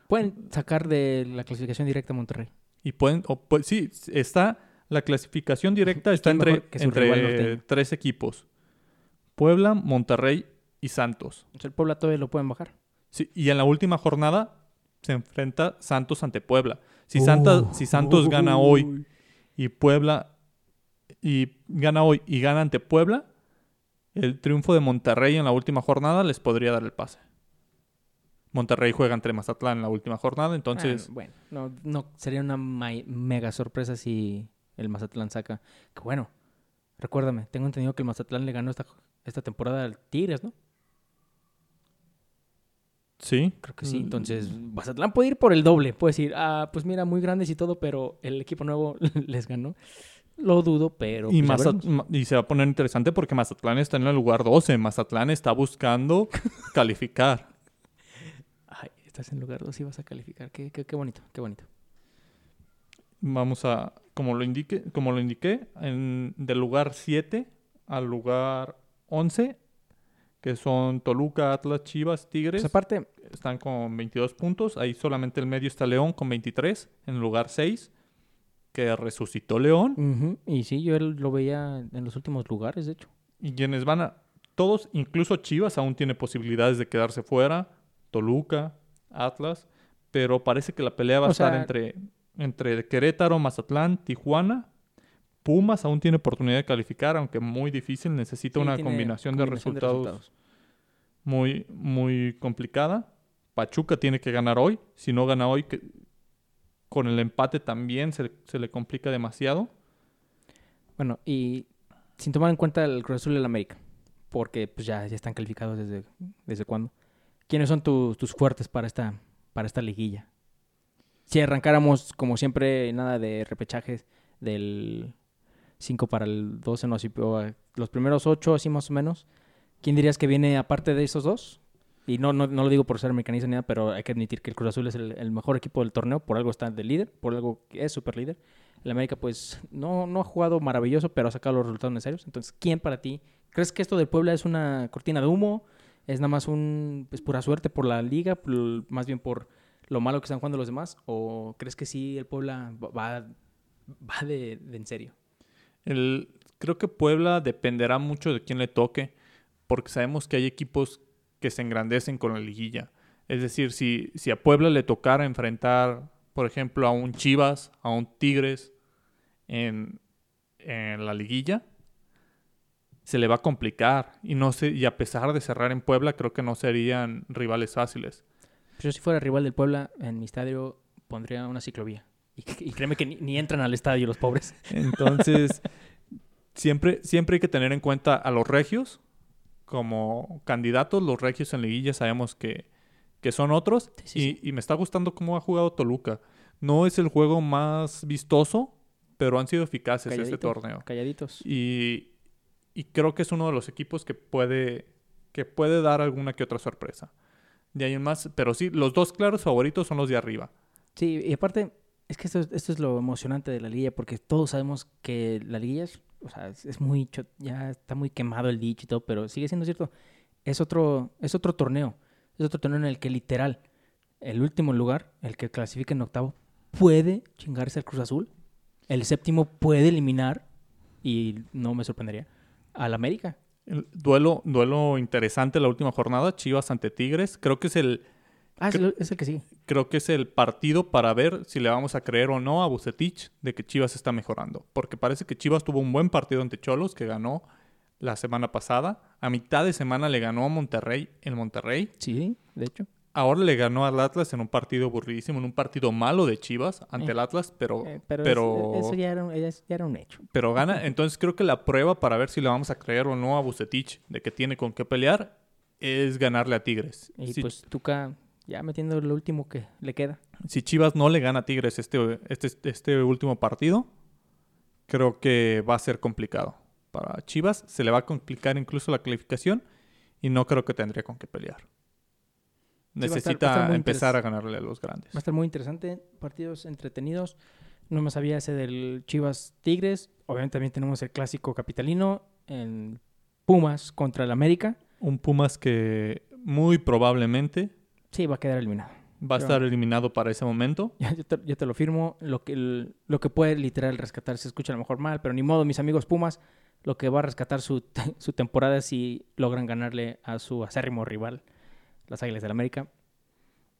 Pueden sacar de la clasificación directa a Monterrey. Y pueden, o pu- sí, está la clasificación directa está ¿Quién entre, entre tres equipos. Puebla, Monterrey y Santos. El Puebla todavía lo pueden bajar. Sí, y en la última jornada se enfrenta Santos ante Puebla. Si, Santa- si Santos gana hoy y Puebla y gana hoy y gana ante Puebla, el triunfo de Monterrey en la última jornada les podría dar el pase. Monterrey juega entre Mazatlán en la última jornada, entonces Ah, bueno, no, no sería una mega sorpresa si el Mazatlán saca. Que bueno, recuérdame, tengo entendido que el Mazatlán le ganó esta, esta temporada al Tigres, ¿no? Sí. Creo que sí. Mm, Entonces, Mazatlán puede ir por el doble. Puede decir, ah, pues mira, muy grandes y todo, pero el equipo nuevo [LAUGHS] les ganó. Lo dudo, pero. Y, pues, y se va a poner interesante porque Mazatlán está en el lugar 12. Mazatlán está buscando [LAUGHS] calificar. Ay, estás en lugar 2 y vas a calificar. Qué, qué, qué bonito, qué bonito. Vamos a, como lo indique, como lo indiqué, en, del lugar 7 al lugar 11, que son Toluca, Atlas, Chivas, Tigres, Pues aparte, están con 22 puntos. Ahí solamente el medio está León con 23, en el lugar 6, que resucitó León. y sí, yo él lo veía en los últimos lugares, de hecho. Y quienes van a, todos, incluso Chivas aún tiene posibilidades de quedarse fuera, Toluca, Atlas, pero parece que la pelea va a estar entre, entre Querétaro, Mazatlán, Tijuana. Pumas aún tiene oportunidad de calificar, aunque muy difícil, necesita Sí, una combinación, de, combinación resultados muy, muy complicada. Pachuca tiene que ganar hoy, si no gana hoy, que- con el empate también se, se le complica demasiado. Bueno, y sin tomar en cuenta el Cruz Azul y el América, porque pues ya, ya están calificados desde, desde cuándo. ¿Quiénes son tus, tus fuertes para esta, para esta liguilla? Si arrancáramos, como siempre, nada de repechajes del 5 para el 12, no, si, o, eh, los primeros 8, así más o menos. ¿Quién dirías que viene aparte de esos dos? Y no, no, no lo digo por ser americanista ni nada, pero hay que admitir que el Cruz Azul es el, mejor equipo del torneo, por algo está de líder, por algo es super líder. El América, pues, no, no ha jugado maravilloso, pero ha sacado los resultados necesarios. Entonces, ¿quién para ti? ¿Crees que esto del Puebla es una cortina de humo? ¿Es nada más un, pues, pura suerte por la liga? más bien por lo malo que están jugando los demás? ¿O crees que sí el Puebla va, va de, de en serio? El, creo que Puebla dependerá mucho de quién le toque, porque sabemos que hay equipos que se engrandecen con la liguilla. Es decir, si, a Puebla le tocara enfrentar, por ejemplo, a un Chivas, a un Tigres en, en la liguilla, se le va a complicar. Y, no sé, y a pesar de cerrar en Puebla, creo que no serían rivales fáciles. Yo si fuera rival del Puebla, en mi estadio pondría una ciclovía. Y, [LAUGHS] y créeme que ni, ni entran al estadio los pobres. [LAUGHS] Entonces, siempre, siempre hay que tener en cuenta a los regios como candidatos. Los regios en liguilla sabemos que, que son otros. Sí, sí, y, y me está gustando cómo ha jugado Toluca. No es el juego más vistoso, pero han sido eficaces este Calladito. torneo. Calladitos. Y, y creo que es uno de los equipos que puede, que puede dar alguna que otra sorpresa. De ahí en más, pero sí, los dos claros favoritos son los de arriba. Sí, y aparte, es que esto, es- esto es lo emocionante de la liguilla, porque todos sabemos que la liguilla es, o sea, es, muy, ya está muy quemado el dicho y todo, pero sigue siendo cierto. es otro, es otro torneo. Es otro torneo en el que literal, el último lugar, el que clasifica en octavo, puede chingarse al Cruz Azul. El séptimo puede eliminar, y no me sorprendería, al América. El duelo, duelo interesante la última jornada, Chivas ante Tigres. Creo que es el, Ah, es, es el que sí. creo que es el partido para ver si le vamos a creer o no a Bucetich de que Chivas está mejorando. Porque parece que Chivas tuvo un buen partido ante Cholos, que ganó la semana pasada. A mitad de semana le ganó a Monterrey en Monterrey. Sí, de hecho. Ahora le ganó al Atlas en un partido aburridísimo, en un partido malo de Chivas ante Eh, el Atlas, pero, Eh, pero pero, es- eso ya era, un- ya era un hecho. pero gana. Entonces creo que la prueba para ver si le vamos a creer o no a Bucetich de que tiene con qué pelear es ganarle a Tigres. Y pues Tuca ya metiendo lo último que le queda. si Chivas no le gana a Tigres este, este, este último partido, creo que va a ser complicado. Para Chivas se le va a complicar incluso la calificación y no creo que tendría con qué pelear. va a estar- va a Necesita empezar a ganarle a los grandes. Va a estar muy interesante. Partidos entretenidos. No me sabía ese del Chivas Tigres. Obviamente también tenemos el clásico capitalino en Pumas contra el América. Un Pumas que muy probablemente Sí, va a quedar eliminado. va a estar eliminado para ese momento. [LAUGHS] Ya, yo, te, yo te lo firmo. Lo que, el- lo que puede literal rescatar se escucha a lo mejor mal, pero ni modo, mis amigos Pumas. Lo que va a rescatar su, su temporada es si logran ganarle a su acérrimo rival, las Águilas del América.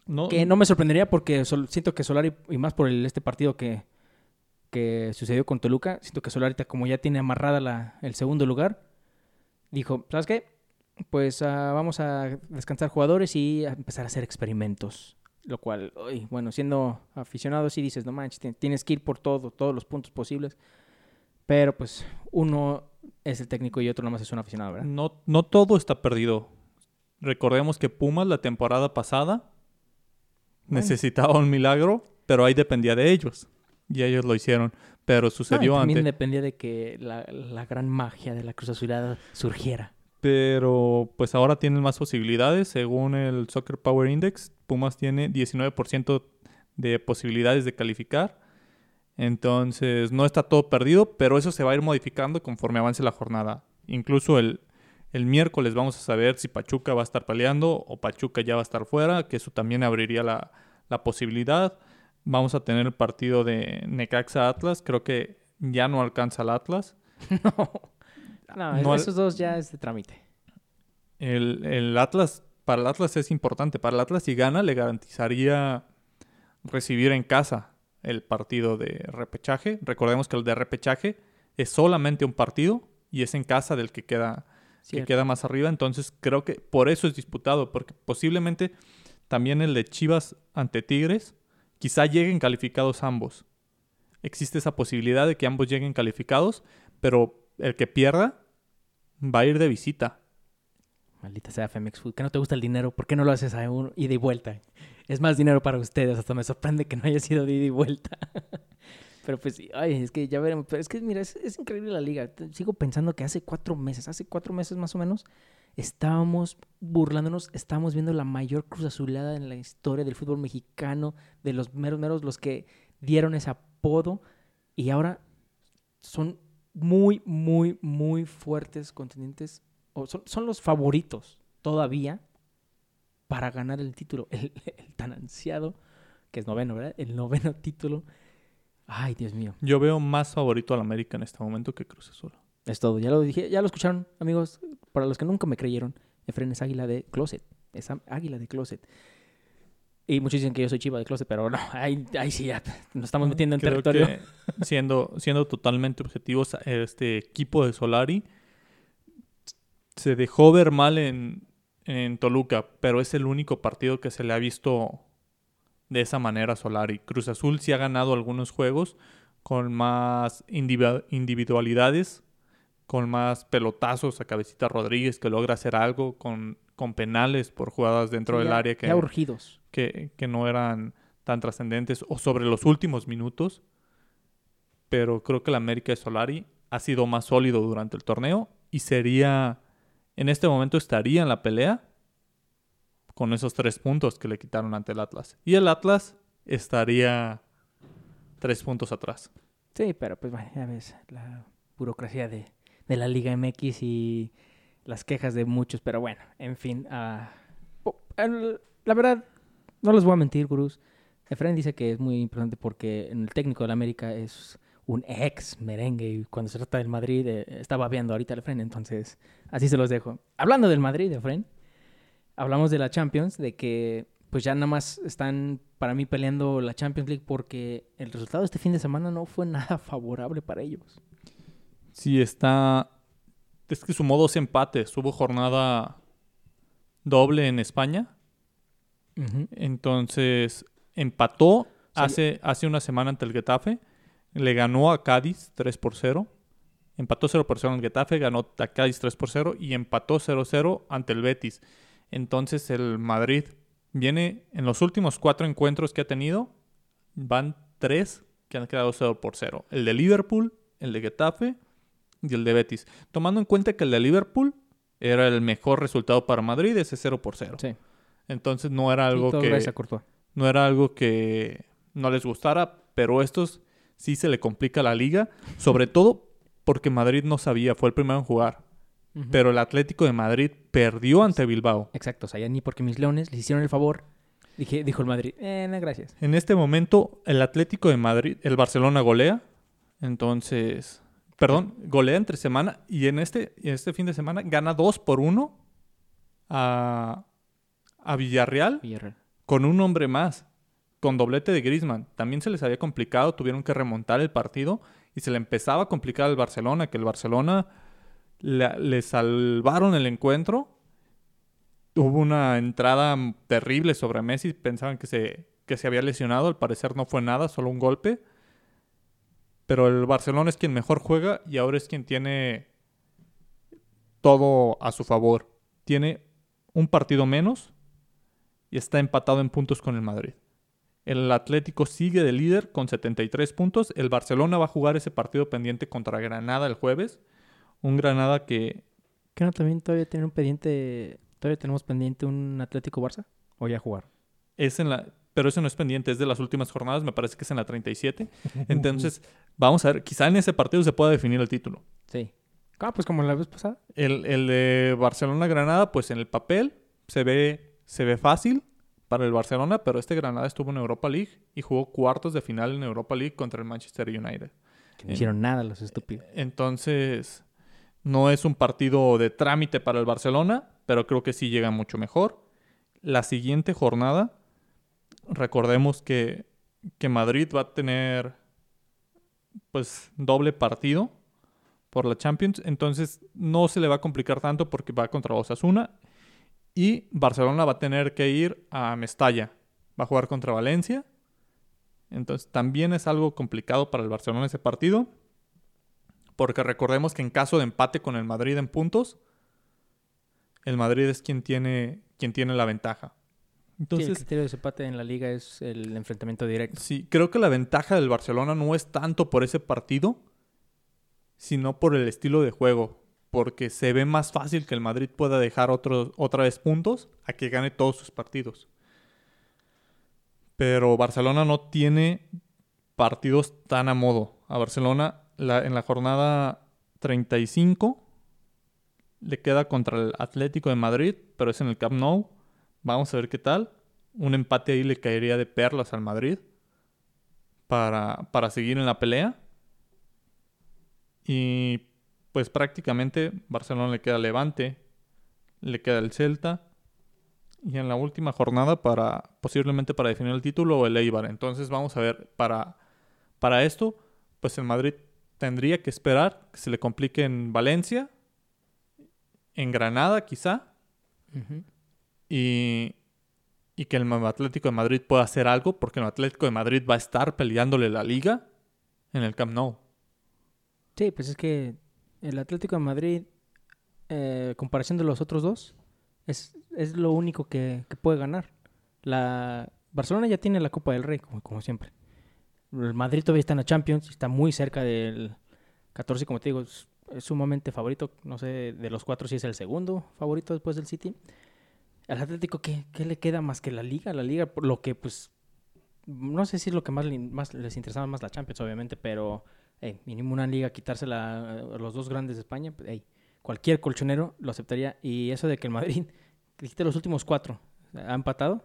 No, Que no me sorprendería porque sol- siento que Solari, y más por el, este partido que, que sucedió con Toluca, siento que Solari, como ya tiene amarrada la, el segundo lugar, dijo, ¿sabes qué? Pues ah, vamos a descansar jugadores y a empezar a hacer experimentos. Lo cual, uy, bueno, siendo aficionado sí dices, no manches, ti- tienes que ir por todo, todos los puntos posibles. Pero pues uno es el técnico y otro nomás es un aficionado, ¿verdad? no, no todo está perdido. Recordemos que Pumas la temporada pasada Bueno. necesitaba un milagro, pero ahí dependía de ellos. Y ellos lo hicieron. Pero No, sucedió también antes. dependía de que la, la gran magia de la Cruz Azulada surgiera. Pero pues ahora tienen más posibilidades. Según el Soccer Power Index, Pumas tiene 19% de posibilidades de calificar. Entonces no está todo perdido, pero eso se va a ir modificando conforme avance la jornada. Incluso el, el miércoles vamos a saber si Pachuca va a estar peleando o Pachuca ya va a estar fuera, que eso también abriría la, la posibilidad. Vamos a tener el partido de Necaxa Atlas. Creo que ya no alcanza el Atlas. [LAUGHS] No, no, esos dos ya es de trámite. El, el Atlas, para el Atlas es importante. Para el Atlas, si gana, le garantizaría recibir en casa el partido de repechaje. Recordemos que el de repechaje es solamente un partido y es en casa del que queda, que queda más arriba. Entonces creo que por eso es disputado, porque posiblemente también el de Chivas ante Tigres, quizá lleguen calificados ambos. Existe esa posibilidad de que ambos lleguen calificados, pero el que pierda va a ir de visita. Maldita sea Femex Food. Que no te gusta el dinero. ¿Por qué no lo haces a un ida y vuelta? Es más dinero para ustedes. Hasta me sorprende que no haya sido de ida y vuelta. [LAUGHS] Pero pues, ay, es que ya veremos. Pero es que, mira, es, es increíble la liga. Sigo pensando que hace cuatro meses, hace cuatro meses más o menos, estábamos burlándonos, estábamos viendo la mayor cruz azulada en la historia del fútbol mexicano, de los meros meros, los que dieron ese apodo. Y ahora son muy, muy, muy fuertes contendientes. O son, son los favoritos todavía para ganar el título. [LAUGHS] El, el tan ansiado, que es noveno, ¿verdad? El noveno título. Ay, Dios mío. Yo veo más favorito al América en este momento que Cruz Azul. Es todo. Ya lo dije, ya lo escucharon, amigos. Para los que nunca me creyeron, Efren es águila de closet. Es águila de closet. Y muchos dicen que yo soy chiva de closet, pero no, ahí, ahí sí ya nos estamos metiendo en Creo territorio. que, siendo, siendo totalmente objetivos, este equipo de Solari se dejó ver mal en, en Toluca, pero es el único partido que se le ha visto de esa manera a Solari. Cruz Azul sí ha ganado algunos juegos con más individu- individualidades, con más pelotazos a Cabecita Rodríguez que logra hacer algo, con, con penales por jugadas dentro Sí, del ya- área que, Ya urgidos. que, que no eran tan trascendentes o sobre los últimos minutos. Pero creo que el América de Solari ha sido más sólido durante el torneo y sería, en este momento estaría en la pelea con esos tres puntos que le quitaron ante el Atlas. Y el Atlas estaría tres puntos atrás. Sí, pero pues bueno, ya ves, la burocracia de, de la Liga MX y las quejas de muchos, pero bueno, en fin. ah, la verdad, no les voy a mentir, gurús. Efraín dice que es muy importante porque el técnico del América es un ex merengue y cuando se trata del Madrid eh, está babeando ahorita el Efraín, entonces así se los dejo. Hablando del Madrid, Efraín, hablamos de la Champions, de que pues ya nada más están para mí peleando la Champions League porque el resultado este fin de semana no fue nada [LAUGHS] favorable para ellos. Sí, está. Es que sumó dos empates. Hubo jornada doble en España. Ujú. Entonces empató sea, hace, hace una semana ante el Getafe. Le ganó a Cádiz 3 por 0. Empató 0 por 0 en el Getafe, ganó a Cádiz 3 por 0 y empató 0-0 ante el Betis. Entonces el Madrid viene en los últimos cuatro encuentros que ha tenido, van tres que han quedado 0 por 0. El de Liverpool, el de Getafe y el de Betis. Tomando en cuenta que el de Liverpool era el mejor resultado para Madrid, ese 0 por 0. Sí. Entonces no era algo que no era algo que no les gustara, pero estos sí se le complica la liga, sobre todo porque Madrid no sabía, fue el primero en jugar, pero el Atlético de Madrid perdió ante Bilbao. Exacto, o sea, ya ni porque mis leones les hicieron el favor, dije, dijo el Madrid, eh, no, gracias. En este momento el Atlético de Madrid, el Barcelona golea, entonces, perdón, golea entre semana y en este, en este fin de semana gana 2 por 1 a, a Villarreal Villarreal. con un hombre más, con doblete de Griezmann. También se les había complicado, tuvieron que remontar el partido y se le empezaba a complicar al Barcelona, que el Barcelona le, le salvaron el encuentro. Hubo una entrada terrible sobre Messi, pensaban que se, que se había lesionado, al parecer no fue nada, solo un golpe. Pero el Barcelona es quien mejor juega y ahora es quien tiene todo a su favor. Tiene un partido menos y está empatado en puntos con el Madrid. El Atlético sigue de líder con 73 puntos. El Barcelona va a jugar ese partido pendiente contra Granada el jueves. Un Granada que ¿Qué no también todavía tiene un pendiente, todavía tenemos pendiente un Atlético Barça? ¿O ya jugar? es en la... Pero eso no es pendiente, es de las últimas jornadas, me parece que es en la 37. [LAUGHS] Entonces, vamos a ver, quizá en ese partido se pueda definir el título. Sí. Ah, pues como la vez pasada. El, el de Barcelona-Granada, pues en el papel se ve, se ve fácil para el Barcelona, pero este Granada estuvo en Europa League y jugó cuartos de final en Europa League contra el Manchester United. Que no hicieron nada los estúpidos. Entonces, no es un partido de trámite para el Barcelona, pero creo que sí llega mucho mejor. La siguiente jornada, recordemos que, que Madrid va a tener pues doble partido por la Champions, entonces no se le va a complicar tanto porque va contra Osasuna y Barcelona va a tener que ir a Mestalla, va a jugar contra Valencia. Entonces también es algo complicado para el Barcelona ese partido. Porque recordemos que en caso de empate con el Madrid en puntos, el Madrid es quien tiene, quien tiene la ventaja. Sí, el Entonces, criterio de desempate en la liga es el enfrentamiento directo. sí, creo que la ventaja del Barcelona no es tanto por ese partido, sino por el estilo de juego. Porque se ve más fácil que el Madrid pueda dejar otros, otra vez puntos a que gane todos sus partidos. Pero Barcelona no tiene partidos tan a modo. A Barcelona la- en la jornada 35 le queda contra el Atlético de Madrid, pero es en el Camp Nou. Vamos a ver qué tal. Un empate ahí le caería de perlas al Madrid para, para seguir en la pelea. Y pues prácticamente Barcelona le queda Levante, le queda el Celta y en la última jornada para posiblemente para definir el título el Eibar. Entonces vamos a ver para para esto pues el Madrid tendría que esperar que se le complique en Valencia, en Granada quizá Ujú. Y y que el Atlético de Madrid pueda hacer algo porque el Atlético de Madrid va a estar peleándole la liga en el Camp Nou. Sí, pues es que el Atlético de Madrid, eh, comparación de los otros dos, es, es lo único que, que puede ganar. La Barcelona ya tiene la Copa del Rey, como, siempre. El Madrid todavía está en la Champions, está muy cerca del 14, como te digo, es, es sumamente favorito. No sé, de los cuatro si es el segundo favorito después del City. Al Atlético, ¿qué, qué le queda más que la Liga? La Liga, por lo que pues... No sé si es lo que más, le- más les interesaba más la Champions, obviamente, pero hey, mínimo una liga, quitársela a los dos grandes de España, pues, hey, cualquier colchonero lo aceptaría. Y eso de que el Madrid, [LAUGHS] dijiste los últimos cuatro, ha empatado,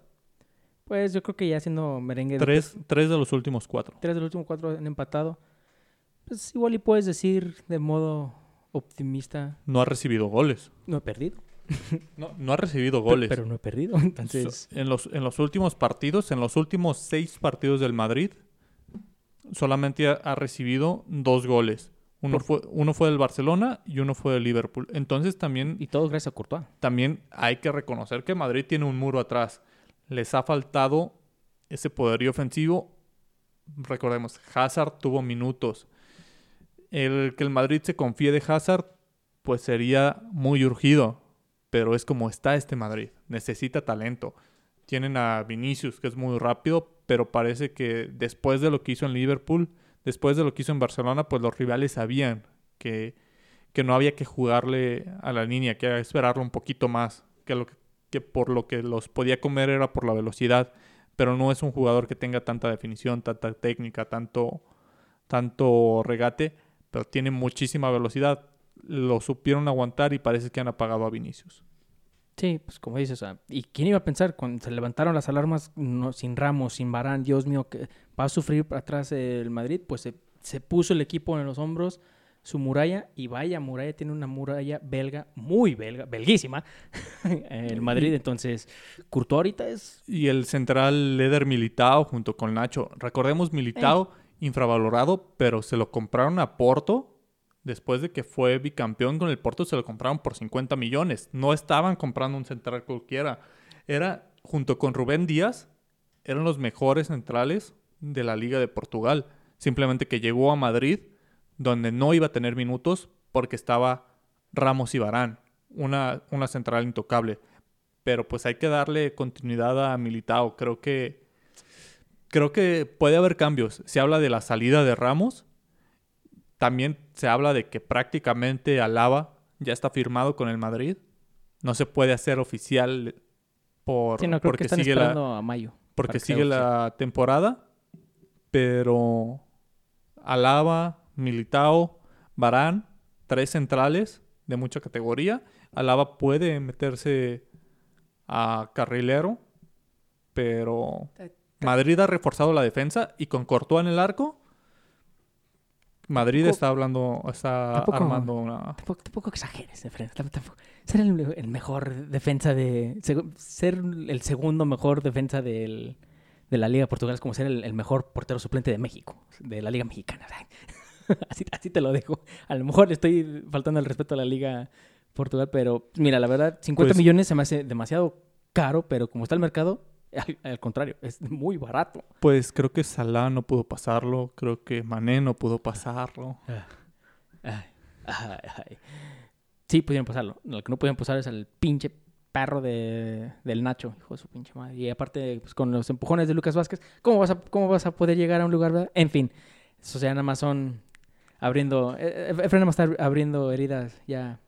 pues yo creo que ya siendo merengue... de- Tres, tres de los últimos cuatro. tres de los últimos cuatro han empatado. Pues igual y puedes decir de modo optimista, No ha recibido goles. no he perdido. [LAUGHS] No, no ha recibido goles. Pero no he perdido. [LAUGHS] Entonces, So- en, los, en los últimos partidos, en los últimos seis partidos del Madrid, solamente ha, ha recibido dos goles. Uno Por- fue, uno fue del Barcelona y uno fue del Liverpool. Entonces también, y todo gracias a Courtois. también hay que reconocer que Madrid tiene un muro atrás. Les ha faltado ese poderío ofensivo. Recordemos, Hazard tuvo minutos. El que el Madrid se confíe de Hazard, pues sería muy urgido. Pero es como está este Madrid. Necesita talento. Tienen a Vinicius, que es muy rápido, pero parece que después de lo que hizo en Liverpool, después de lo que hizo en Barcelona, pues los rivales sabían que, que no había que jugarle a la línea, que había que esperarlo un poquito más, que, lo que, que por lo que los podía comer era por la velocidad, pero no es un jugador que tenga tanta definición, tanta técnica, tanto, tanto regate, pero tiene muchísima velocidad. Lo supieron aguantar y parece que han apagado a Vinicius. Sí, pues como dices, o sea, ¿y quién iba a pensar cuando se levantaron las alarmas no, sin Ramos, sin Barán, Dios mío, que va a sufrir atrás el Madrid? Pues se, se puso el equipo en los hombros, su muralla, y vaya, muralla tiene una muralla belga, muy belga, belguísima, [LAUGHS] el Madrid, entonces, Courtois ahorita es... Y el central Leder Militao junto con Nacho. Recordemos Militao infravalorado, pero se lo compraron a Porto. Después de que fue bicampeón con el Porto, se lo compraron por 50 millones. No estaban comprando un central cualquiera. Era, junto con Rubén Díaz, eran los mejores centrales de la Liga de Portugal. Simplemente que llegó a Madrid, donde no iba a tener minutos porque estaba Ramos y Barán. Una, una central intocable pero pues hay que darle continuidad a Militao. Creo que creo que puede haber cambios. Se habla de la salida de Ramos. También se habla de que prácticamente Alaba ya está firmado con el Madrid. No se puede hacer oficial por Sí, no, creo que porque están sigue la esperando a mayo. porque sigue la temporada, pero Alaba, Militao, Barán, tres centrales de mucha categoría. Alaba puede meterse a carrilero, pero Madrid ha reforzado la defensa y con Courtois en el arco, Madrid está hablando, está tampoco- armando una... Tampoco, tampoco exageres, Efraín, tampoco- tampoco. Ser el, el mejor defensa de... Ser el segundo mejor defensa del, de la Liga Portugal es como ser el, el mejor portero suplente de México, de la Liga Mexicana. [LAUGHS] Así, así te lo dejo. A lo mejor estoy faltando el respeto a la Liga Portugal, pero mira, la verdad, 50 Pues- millones se me hace demasiado caro, pero como está el mercado, al, al contrario, es muy barato. Pues creo que Salah no pudo pasarlo, creo que Mané no pudo pasarlo. Ay, ay, ay. Sí, pudieron pasarlo. Lo que no pudieron pasar es al pinche perro de, del Nacho, hijo de su pinche madre. Y aparte, pues, con los empujones de Lucas Vázquez, ¿cómo vas a, cómo vas a poder llegar a un lugar? verdad? En fin, eso ya nada más son abriendo. Eh, eh, Efraín nada más está abriendo heridas ya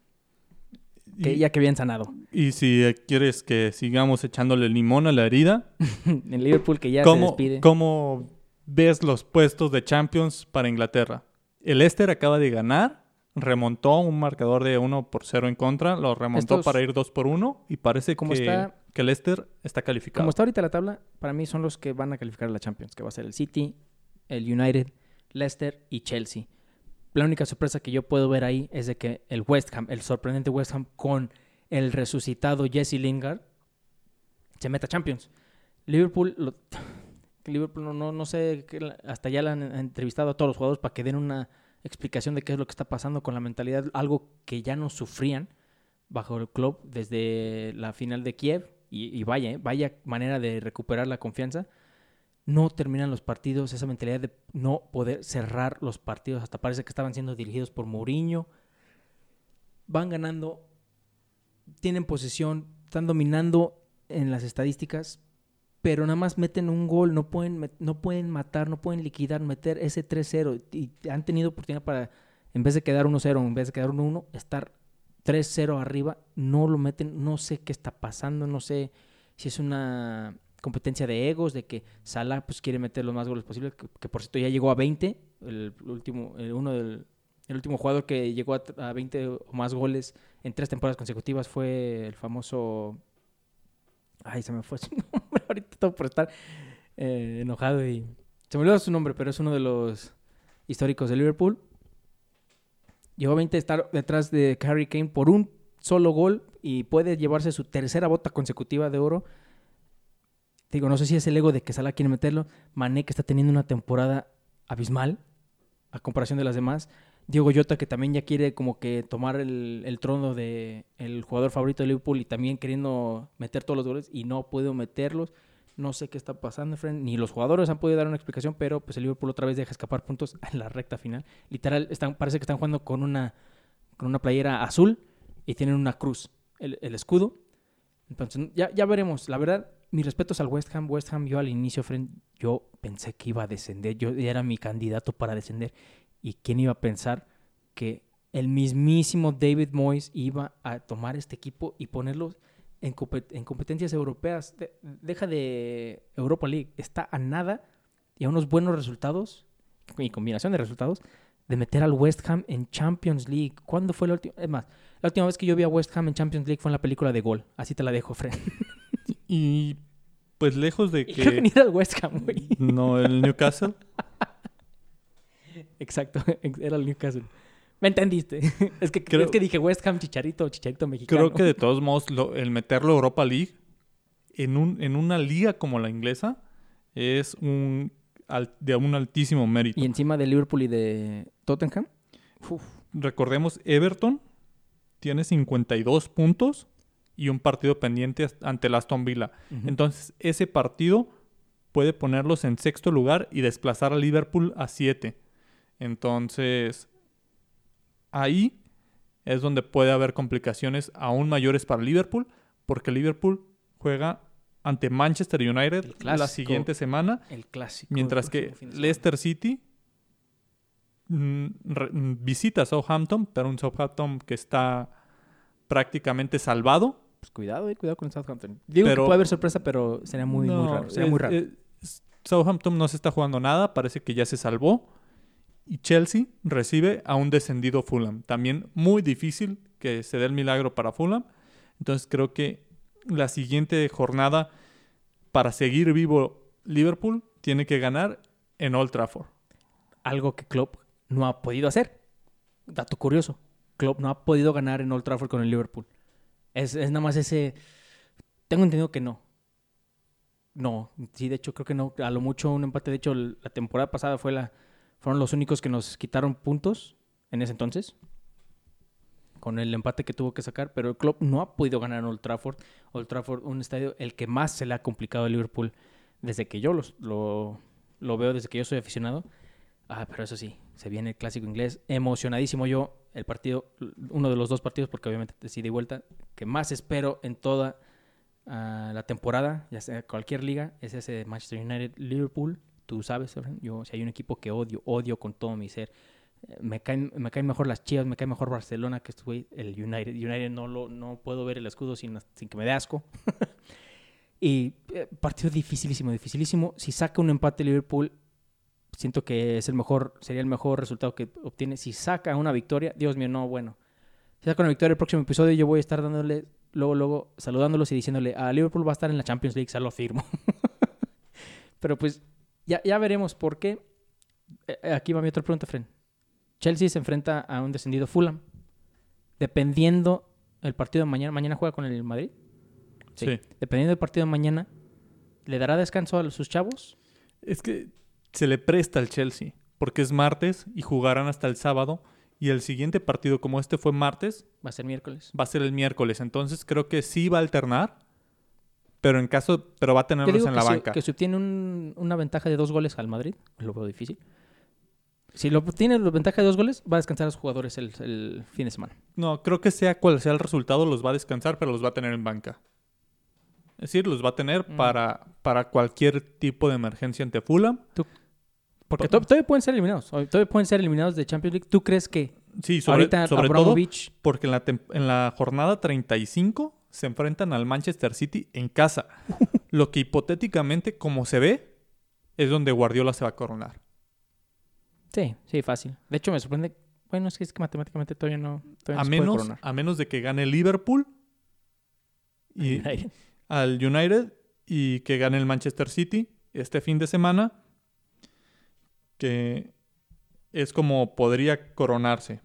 que, Y- ya que habían sanado. Y si eh, quieres que sigamos echándole limón a la herida, [LAUGHS] en Liverpool que ya se ¿cómo, despide. cómo ves los puestos de Champions para Inglaterra? El Leicester acaba de ganar, remontó un marcador de 1 por 0 en contra, lo remontó Estos- para ir 2 por 1 y parece Como que, está- que el Leicester está calificado. Como está ahorita la tabla, para mí son los que van a calificar a la Champions, que va a ser el City, el United, Leicester y Chelsea. La única sorpresa que yo puedo ver ahí es de que el West Ham, el sorprendente West Ham con el resucitado Jesse Lingard, se meta a Champions. Liverpool, lo- [SIGHS] Liverpool no, no, sé, hasta ya le han entrevistado a todos los jugadores para que den una explicación de qué es lo que está pasando con la mentalidad, algo que ya no sufrían bajo el club desde la final de Kiev. Y, y vaya, ¿eh? vaya manera de recuperar la confianza. No terminan los partidos, esa mentalidad de no poder cerrar los partidos. Hasta parece que estaban siendo dirigidos por Mourinho. Van ganando, tienen posesión, están dominando en las estadísticas, pero nada más meten un gol, no pueden, no pueden matar, no pueden liquidar, meter ese 3-0. Y han tenido oportunidad para, en vez de quedar 1-0, en vez de quedar 1-1, estar 3-0 arriba, no lo meten, no sé qué está pasando, no sé si es una competencia de egos, de que Salah pues quiere meter los más goles posibles, que, por cierto ya llegó a 20, el último, el uno del, El último jugador que llegó a, a 20 o más goles en tres temporadas consecutivas fue el famoso... Ay, se me fue su [LAUGHS] nombre. Ahorita todo por estar eh, enojado y... Se me olvidó su nombre, pero es uno de los históricos de Liverpool. Llegó a 20 estar detrás de Harry Kane por un solo gol y puede llevarse su tercera bota consecutiva de oro. Digo, no sé si es el ego de que Salah quiere meterlo. Mané que está teniendo una temporada abismal a comparación de las demás. Diego Jota que también ya quiere como que tomar el, el trono de el jugador favorito de Liverpool y también queriendo meter todos los goles y no puedo meterlos. No sé qué está pasando, friend. Ni los jugadores han podido dar una explicación, pero pues el Liverpool otra vez deja escapar puntos [LAUGHS] en la recta final. Literal, están, parece que están jugando con una, con una playera azul y tienen una cruz, el, el escudo. Entonces, ya, ya veremos. La verdad, mis respetos al West Ham. West Ham, yo al inicio, friend, yo pensé que iba a descender. Yo era mi candidato para descender. ¿Y quién iba a pensar que el mismísimo David Moyes iba a tomar este equipo y ponerlo en, compet- en competencias europeas? De- deja de Europa League. Está a nada y a unos buenos resultados y combinación de resultados de meter al West Ham en Champions League. ¿Cuándo fue la última? Es más, la última vez que yo vi a West Ham en Champions League fue en la película de Gol. Así te la dejo, Fred. [LAUGHS] Y pues lejos de Y creo que ni que... era el West Ham, güey. No, el Newcastle. [LAUGHS] Exacto, era el Newcastle. ¿Me entendiste? [LAUGHS] Es que, Creo- es que dije West Ham, Chicharito, Chicharito mexicano. Creo que de todos modos lo- el meterlo a Europa League en, un, en una liga como la inglesa es un al- de un altísimo mérito. Y encima de Liverpool y de Tottenham. Uf, Recordemos, Everton tiene 52 puntos y un partido pendiente ante el Aston Villa. Entonces, ese partido puede ponerlos en sexto lugar y desplazar a Liverpool a 7. Entonces, ahí es donde puede haber complicaciones aún mayores para Liverpool, porque Liverpool juega ante Manchester United la siguiente semana, el clásico. mientras el que. Leicester City mm, re- mm, visita Southampton, pero un Southampton que está prácticamente salvado. Pues cuidado, eh, cuidado con el Southampton. Digo Pero- que puede haber sorpresa, pero sería muy, muy No, raro. Sería es- muy raro. es- Southampton no se está jugando nada, parece que ya se salvó. Y Chelsea recibe a un descendido Fulham. También muy difícil que se dé el milagro para Fulham. Entonces creo que la siguiente jornada para seguir vivo Liverpool tiene que ganar en Old Trafford. Algo que Klopp no ha podido hacer. Dato curioso. Klopp no ha podido ganar en Old Trafford con el Liverpool. Es, es nada más ese... Tengo entendido que no. No, sí, de hecho creo que no. A lo mucho un empate. De hecho, la temporada pasada fue la, fueron los únicos que nos quitaron puntos en ese entonces. Con el empate que tuvo que sacar. Pero el club no ha podido ganar en Old Trafford. Old Trafford, un estadio el que más se le ha complicado a Liverpool desde que yo los- lo, lo veo, desde que yo soy aficionado. Ah, pero eso sí, se viene el clásico inglés. Emocionadísimo yo. El partido, uno de los dos partidos, porque obviamente decidí vuelta, que más espero en toda ah, la temporada, ya sea cualquier liga, es ese Manchester United Liverpool. Tú sabes, yo si hay un equipo que odio, odio con todo mi ser. Eh, Me caen, me caen mejor las Chivas, me cae mejor Barcelona que güey, el United. United no lo no puedo ver el escudo sin, sin que me dé asco. [LAUGHS] y eh, partido dificilísimo, dificilísimo. Si saca un empate Liverpool, siento que es el mejor, sería el mejor resultado que obtiene. Si saca una victoria, Dios mío, no, bueno. Si saca una victoria el próximo episodio, yo voy a estar dándole, luego, luego, saludándolos y diciéndole, a Liverpool va a estar en la Champions League, se lo firmo. [LAUGHS] Pero pues, ya, ya veremos por qué. Eh, aquí va mi otra pregunta, Fren. Chelsea se enfrenta a un descendido Fulham. Dependiendo el partido de mañana, mañana juega con el Madrid. Sí. Dependiendo del partido de mañana, ¿le dará descanso a sus chavos? Es que se le presta al Chelsea, porque es martes y jugarán hasta el sábado. Y el siguiente partido, como este fue martes, Va a ser miércoles. va a ser el miércoles. Entonces creo que sí va a alternar, pero en caso, pero va a tenerlos en que, la si, banca. que si obtiene un- una ventaja de dos goles al Madrid, lo veo difícil. Si lo obtiene la ventaja de dos goles, va a descansar a los jugadores el, el fin de semana. No, creo que sea cual sea el resultado, los va a descansar, pero los va a tener en banca. Es decir, los va a tener Mm. para, para cualquier tipo de emergencia ante Fulham. Porque Po- to- todavía pueden ser eliminados. Todavía pueden ser eliminados de Champions League. ¿Tú crees que Sí, sobre, ahorita sobre todo Abramovich porque en la, en la jornada 35 se enfrentan al Manchester City en casa. [LAUGHS] Lo que hipotéticamente, como se ve, es donde Guardiola se va a coronar. Sí, sí, fácil. De hecho, me sorprende. Bueno, es que, es que matemáticamente todavía no. Todavía no A se puede menos, coronar. a menos de que gane Liverpool y United. [LAUGHS] al United y que gane el Manchester City este fin de semana, que es como podría coronarse.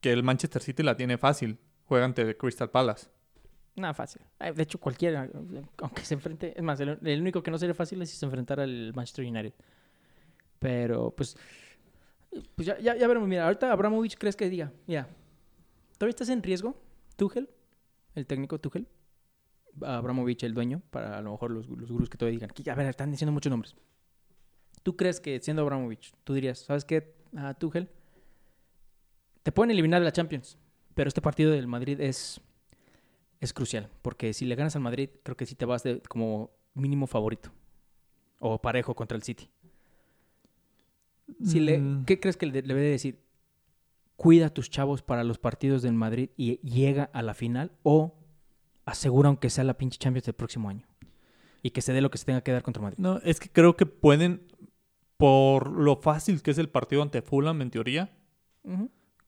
Que el Manchester City la tiene fácil, juega ante Crystal Palace. Nada fácil. De hecho, cualquiera, aunque se enfrente. Es más, el, único que no sería fácil es si se enfrentara al Manchester United. Pero, pues. Pues ya, ya, ya veremos. Mira, ahorita Abramovich crees que diga: Mira, ¿todavía estás en riesgo? Tuchel, el técnico Tuchel. Abramovich, el dueño, para a lo mejor los, los gurús que todavía digan: "Aquí, A ver, están diciendo muchos nombres. ¿Tú crees que siendo Abramovich, tú dirías: ¿Sabes qué, ah, Tuchel? Te pueden eliminar de la Champions, pero este partido del Madrid es es crucial, porque si le ganas al Madrid, creo que sí te vas de, como mínimo favorito o parejo contra el City. Si le, Mm. ¿Qué crees que le, debe de decir? Cuida a tus chavos para los partidos del Madrid y llega a la final o asegura aunque sea la pinche Champions del próximo año y que se dé lo que se tenga que dar contra Madrid. No, es que creo que pueden, por lo fácil que es el partido ante Fulham en teoría,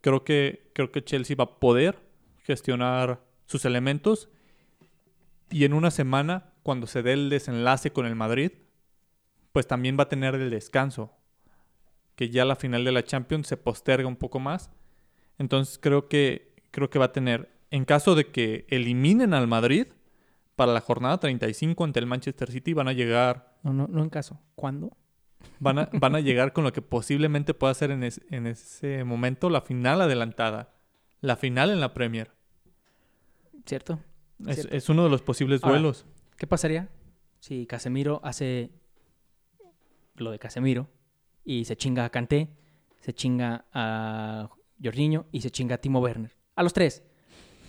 creo que, creo que Chelsea va a poder gestionar sus elementos y en una semana, cuando se dé el desenlace con el Madrid, pues también va a tener el descanso, que ya la final de la Champions se posterga un poco más. Entonces creo que, creo que va a tener, en caso de que eliminen al Madrid, para la jornada 35 ante el Manchester City van a llegar No, no, no en caso. ¿Cuándo? Van a, van a llegar con lo que posiblemente pueda ser en, es- en ese momento la final adelantada. La final en la Premier. ¿Cierto? Es, Cierto. es uno de los posibles Ahora, duelos. ¿Qué pasaría si Casemiro hace lo de Casemiro y se chinga a Kanté, se chinga a Jorginho y se chinga a Timo Werner? A los tres.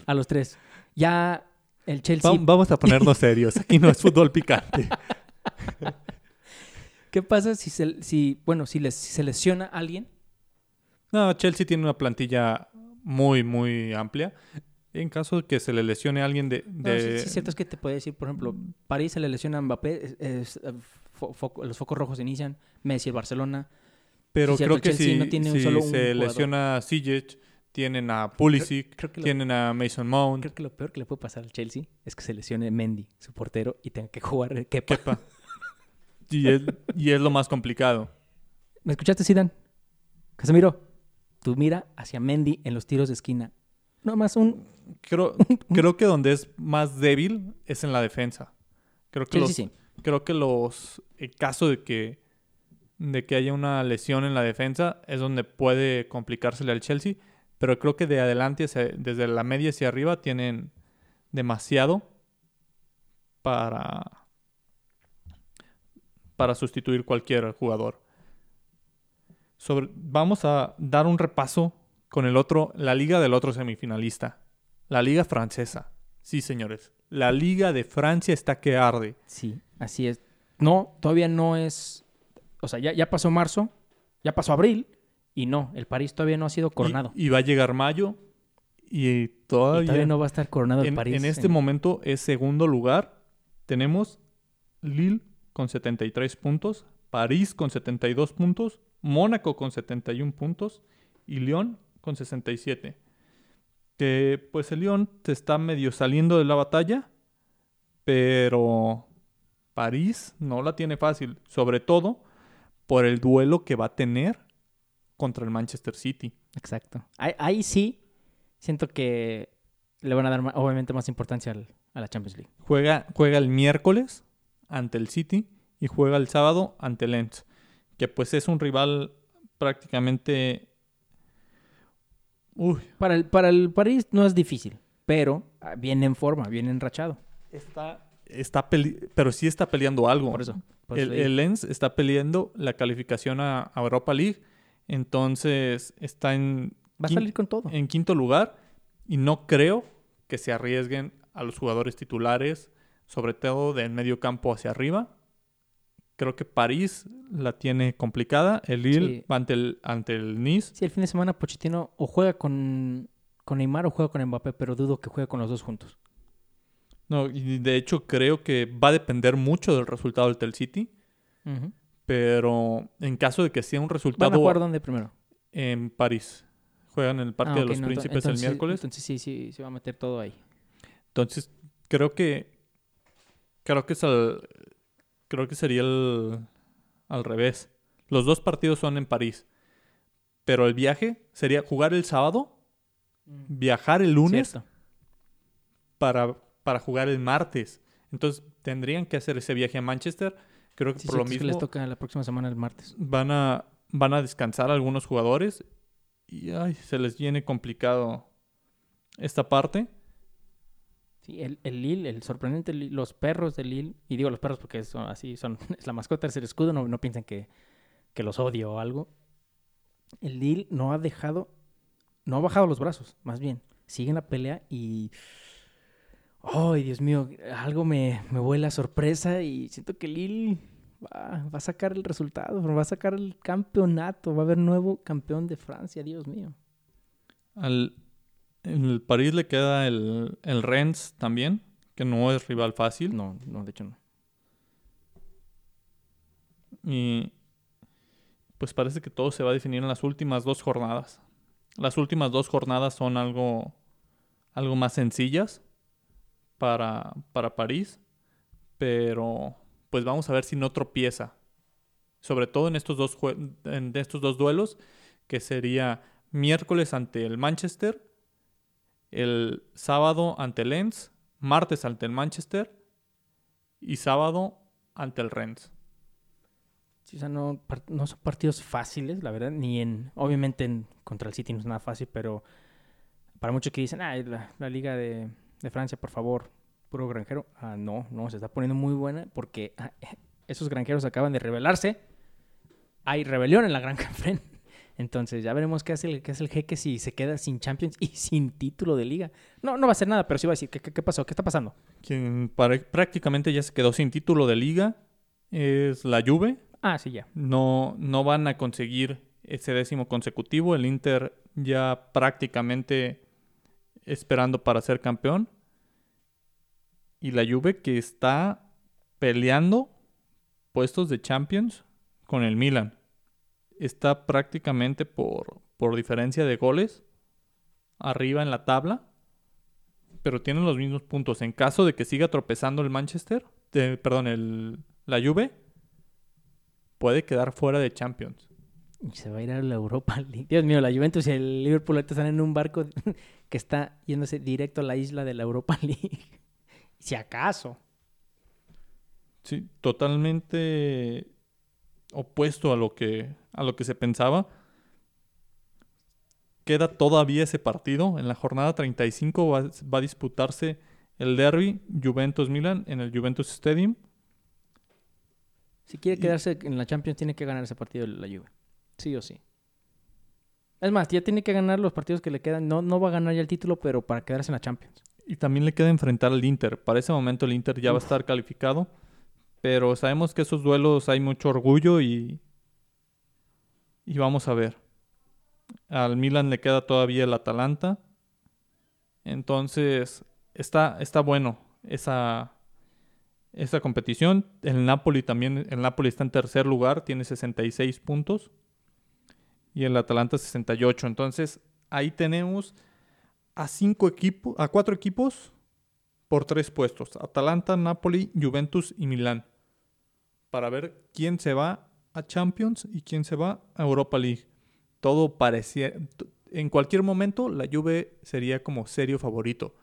A los tres. Ya el Chelsea... Va- vamos a ponernos [LAUGHS] serios. Aquí no es fútbol picante. [LAUGHS] ¿Qué pasa si se, si, bueno, si, les, si se lesiona a alguien? No, Chelsea tiene una plantilla muy, muy amplia. En caso de que se le lesione a alguien de... No, de- sí, sí, cierto es que te puede decir, por ejemplo, París se le lesiona a Mbappé, es- es, eh, fo- los focos rojos inician, Messi, el Barcelona. pero sí, cierto, creo que si, no tiene un si solo se jugador. lesiona a Sijic, tienen a Pulisic, creo que lo- tienen a Mason Mount. Creo que lo peor que le puede pasar al Chelsea es que se lesione Mendy, su portero, y tenga que jugar Kepa. Kepa. [LAUGHS] y, es, y es lo más complicado. ¿Me escuchaste, Zidane? Casemiro, tú mira hacia Mendy en los tiros de esquina. No más un Creo, [LAUGHS] creo que donde es más débil es en la defensa. Creo que Chelsea los, sí. creo que los en caso de que de que haya una lesión en la defensa es donde puede complicársele al Chelsea, pero creo que de adelante hacia- desde la media hacia arriba tienen demasiado para para sustituir cualquier jugador. Sobre, vamos a dar un repaso con el otro, la liga del otro semifinalista, la liga francesa. Sí, señores, la liga de Francia está que arde. Sí, así es. No, todavía no es. O sea, ya, ya pasó marzo, ya pasó abril, y no, el París todavía no ha sido coronado. Y, y va a llegar mayo y Y todavía, todavía no va a estar coronado el en, París. en este momento es segundo lugar. Tenemos Lille con 73 puntos, París con 72 puntos, Mónaco con 71 puntos y Lyon con 67. Que pues el Lyon te está medio saliendo de la batalla, pero París no la tiene fácil, sobre todo por el duelo que va a tener contra el Manchester City. Exacto. Ahí, ahí sí siento que le van a dar obviamente más importancia al- a la Champions League. Juega, juega el miércoles ante el City y juega el sábado ante el Lens, que pues es un rival prácticamente... Uy, Para el, para el París no es difícil, pero ah, viene en forma, viene enrachado. está, está pele- pero sí está peleando algo. Por eso. el, Lens está peleando la calificación a, a Europa League, entonces está en, Va a salir con todo. en quinto lugar y no creo que se arriesguen a los jugadores titulares, sobre todo del medio campo hacia arriba. Creo que París la tiene complicada. El Lille Sí. va ante el, ante el Nice. Sí, el fin de semana Pochettino o juega con, con Neymar o juega con Mbappé, pero dudo que juegue con los dos juntos. No, y de hecho creo que va a depender mucho del resultado del Tel City. Pero en caso de que sea un ¿Van a resultado jugar dónde primero? en París. Juegan en el Parque Ah, de los no, Príncipes entonces- el miércoles. Entonces sí, sí, se va a meter todo ahí. Entonces, creo que. Creo que es al. Creo que sería el. Al revés. Los dos partidos son en París. Pero el viaje sería jugar el sábado, viajar el lunes Cierto. para, para jugar el martes. Entonces, tendrían que hacer ese viaje a Manchester. Creo que Sí, por lo mismo les toca la próxima semana el martes. van a, van a descansar algunos jugadores. Y ay, se les viene complicado esta parte. Sí, el, el Lille, el sorprendente Lille, los perros del Lille, y digo los perros porque son así, son, [LAUGHS] es la mascota, es el escudo, no, no piensen que, que los odio o algo. El Lille no ha dejado, no ha bajado los brazos, más bien. Sigue en la pelea y... ¡Ay, Dios mío! Algo me, me vuela sorpresa y siento que Lille va, va a sacar el resultado, va a sacar el campeonato, va a haber nuevo campeón de Francia, Dios mío. Al, en el París le queda el, el Rennes también, que no es rival fácil. No, no, de hecho no. Y pues parece que todo se va a definir en las últimas dos jornadas. Las últimas dos jornadas son algo, algo más sencillas para, para París, pero pues vamos a ver si no tropieza. Sobre todo en estos dos, en estos dos duelos, que sería miércoles ante el Manchester, el sábado ante el Lens, martes ante el Manchester y sábado ante el Rennes. Sí, no, no son partidos fáciles, la verdad, ni en, obviamente en, contra el City no es nada fácil, pero para muchos que dicen, ah, la, la Liga de, de Francia, por favor, puro granjero, ah, no, no, se está poniendo muy buena porque ah, esos granjeros acaban de rebelarse, hay rebelión en la Granja Fren, entonces ya veremos qué hace el, qué hace el jeque si se queda sin Champions y [LAUGHS] sin título de Liga. No, no va a hacer nada, pero sí va a decir, ¿qué, qué, qué pasó? ¿Qué está pasando? Quien prácticamente ya se quedó sin título de liga es la Juve. Ah, sí, ya. No, no van a conseguir ese décimo consecutivo. El Inter ya prácticamente esperando para ser campeón. Y la Juve que está peleando puestos de Champions con el Milan. Está prácticamente por, por diferencia de goles arriba en la tabla. Pero tienen los mismos puntos. En caso de que siga tropezando el Manchester, eh, perdón, el, la Juve, puede quedar fuera de Champions. Y se va a ir a la Europa [LAUGHS] League. Dios mío, la Juventus y el Liverpool ahorita están en un barco [LAUGHS] que está yéndose directo a la isla de la Europa [LAUGHS] League. Si acaso. Sí, totalmente opuesto a lo que a lo que se pensaba. Queda todavía ese partido. En la jornada 35 va, va a disputarse el derby Juventus-Milan en el Juventus Stadium. Si quiere Y- quedarse en la Champions, tiene que ganar ese partido la Juve. Sí o sí. Es más, ya tiene que ganar los partidos que le quedan. No, no va a ganar ya el título, pero para quedarse en la Champions. Y también le queda enfrentar al Inter. Para ese momento el Inter ya va a estar calificado. Pero sabemos que esos duelos hay mucho orgullo y. Y vamos a ver. Al Milan le queda todavía el Atalanta. Entonces, está, está bueno esa, esa competición. El Napoli también. El Napoli está en tercer lugar, tiene 66 puntos. Y el Atalanta 68. Entonces, ahí tenemos a cinco equipos, a cuatro equipos por tres puestos. Atalanta, Napoli, Juventus y Milán. Para ver quién se va a Champions y quién se va a Europa League. Todo parecía... En cualquier momento la Juve sería como serio favorito.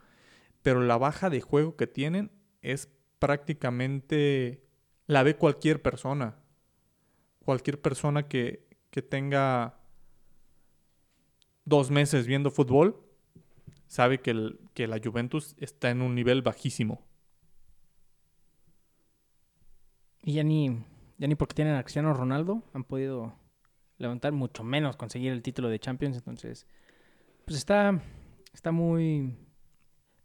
Pero la baja de juego que tienen es prácticamente... La ve cualquier persona. Cualquier persona que, que tenga dos meses viendo fútbol sabe que, el- que la Juventus está en un nivel bajísimo. Y ya ya ni porque tienen a Cristiano Ronaldo han podido levantar, mucho menos conseguir el título de Champions. Entonces, pues está, está muy,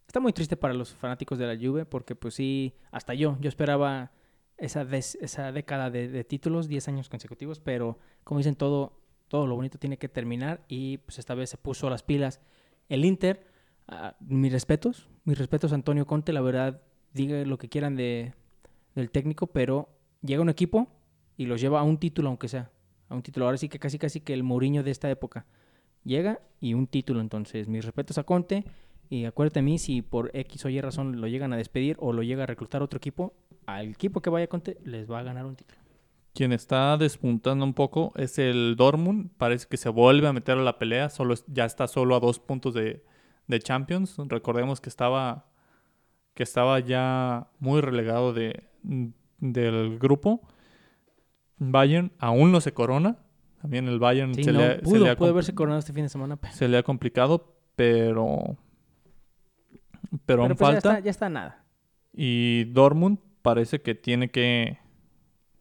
está muy triste para los fanáticos de la Juve porque pues sí, hasta yo, yo esperaba esa, esa década de, títulos, 10 años consecutivos, pero como dicen, todo, todo lo bonito tiene que terminar y pues esta vez se puso las pilas el Inter. ah, mis respetos, mis respetos a Antonio Conte, la verdad, diga lo que quieran de, del técnico, pero llega un equipo y los lleva a un título, aunque sea. a un título. Ahora sí que casi casi que el Mourinho de esta época llega y un título. Entonces, mis respetos a Conte. Y acuérdate a mí, si por X o Y razón lo llegan a despedir o lo llega a reclutar otro equipo, al equipo que vaya a Conte les va a ganar un título. Quien está despuntando un poco es el Dortmund. Parece que se vuelve a meter a la pelea. Solo ya está solo a dos puntos de, de Champions. Recordemos que estaba, que estaba ya muy relegado de, del grupo. Bayern aún no se corona. También el Bayern Sí, se, no, le, ha- se pudo, le ha pudo compl- haberse coronado este fin de semana. Pero, se le ha complicado, pero, pero, aún pero pues ya falta. está, ya está nada. Y Dortmund parece que tiene que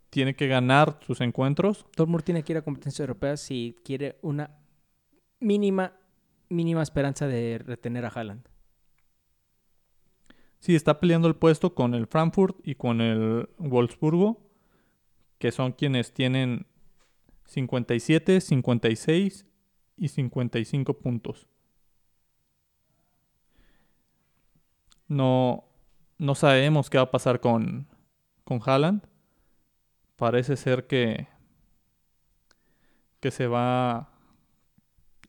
tiene que ganar sus encuentros. Dortmund tiene que ir a competencias europeas si quiere una mínima, mínima esperanza de retener a Haaland. Sí, está peleando el puesto con el Frankfurt y con el Wolfsburgo, que son quienes tienen 57, 56 y 55 puntos. No, no sabemos qué va a pasar con, con Haaland. Parece ser que, que se va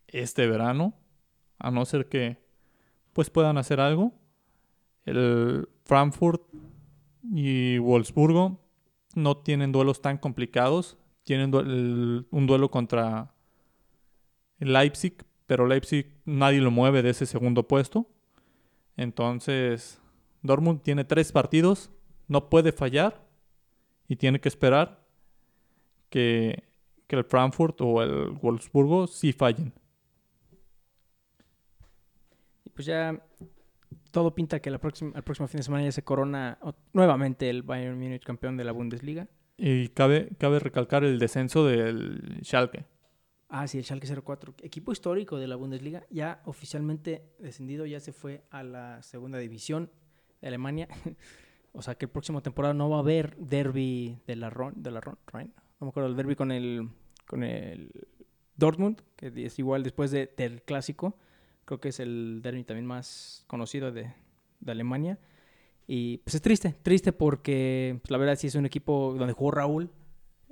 este verano, a no ser que pues puedan hacer algo. El Frankfurt y Wolfsburgo no tienen duelos tan complicados. Tienen un duelo contra Leipzig, pero Leipzig nadie lo mueve de ese segundo puesto. Entonces, Dortmund tiene tres partidos, no puede fallar y tiene que esperar que, que el Frankfurt o el Wolfsburgo sí fallen. Pues ya todo pinta que la próxima, el próximo fin de semana ya se corona nuevamente el Bayern Múnich campeón de la Bundesliga. Y cabe, cabe recalcar el descenso del Schalke. Ah, sí, el Schalke 04, equipo histórico de la Bundesliga, ya oficialmente descendido, ya se fue a la segunda división de Alemania. [LAUGHS] o sea que el próximo temporada no va a haber derby de la Ron, de la Ron, Rhein. No me acuerdo el derby con el con el Dortmund, que es igual después de- del clásico. Creo que es el derby también más conocido de, de Alemania. Y pues es triste, triste porque pues, la verdad sí es un equipo donde jugó Raúl,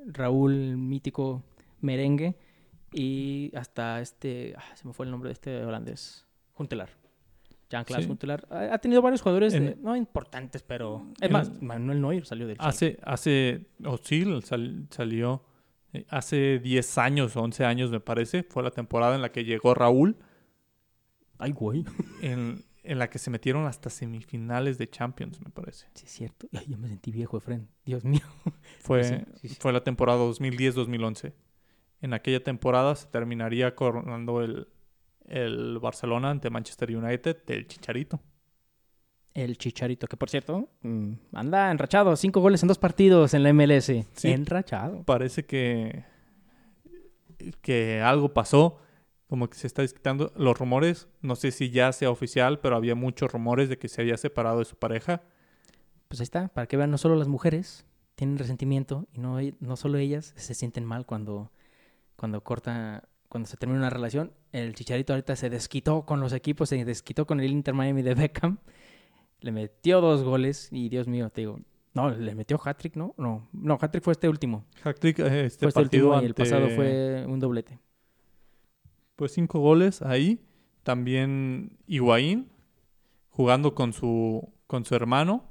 Raúl mítico merengue y hasta este, ah, se me fue el nombre de este holandés, Huntelaar. Jean-Claude Sí. Huntelaar. Ha, ha tenido varios jugadores, En- de- no importantes, pero... Es más, Manuel Neuer salió del. Hace, hace, o sí, sal- salió eh, hace 10 años, 11 años me parece, fue la temporada en la que llegó Raúl, Ay, güey. en, en la que se metieron hasta semifinales de Champions, me parece. Sí, es cierto. Ay, ya me sentí viejo, Efren. Dios mío. [LAUGHS] Fue, sí, sí, sí. fue la temporada 2010-2011. En aquella temporada se terminaría coronando el, el Barcelona ante Manchester United del Chicharito. El Chicharito, que por cierto, mm, anda enrachado. Cinco goles en dos partidos en la MLS. Sí. Enrachado. Parece que, que algo pasó, como que se está discutiendo los rumores, no sé si ya sea oficial, pero había muchos rumores de que se había separado de su pareja. Pues ahí está, para que vean, no solo las mujeres tienen resentimiento y no, no solo ellas se sienten mal cuando, cuando corta, cuando se termina una relación. El Chicharito ahorita se desquitó con los equipos, se desquitó con el Inter Miami de Beckham. Le metió dos goles y Dios mío, te digo, no, le metió hat-trick, ¿no? No, no, hat-trick fue este último. Hat-trick, eh, este fue este partido último y el pasado fue un doblete. Pues cinco goles ahí. También Higuaín jugando con su, con su hermano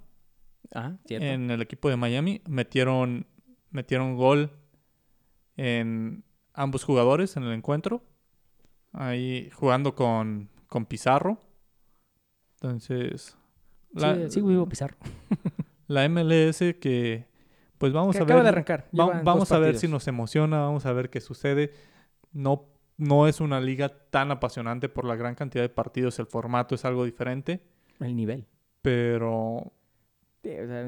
Ah, cierto. en el equipo de Miami. Metieron, metieron gol en ambos jugadores en el encuentro. Ahí jugando con, con Pizarro. Entonces, la, sí, sí, vivo Pizarro. [LAUGHS] la MLS que pues vamos Que a acaba ver. de arrancar. Va- vamos a ver partidos. si nos emociona, vamos a ver qué sucede. No, no es una liga tan apasionante por la gran cantidad de partidos, el formato es algo diferente, El nivel. pero Sí, o sea,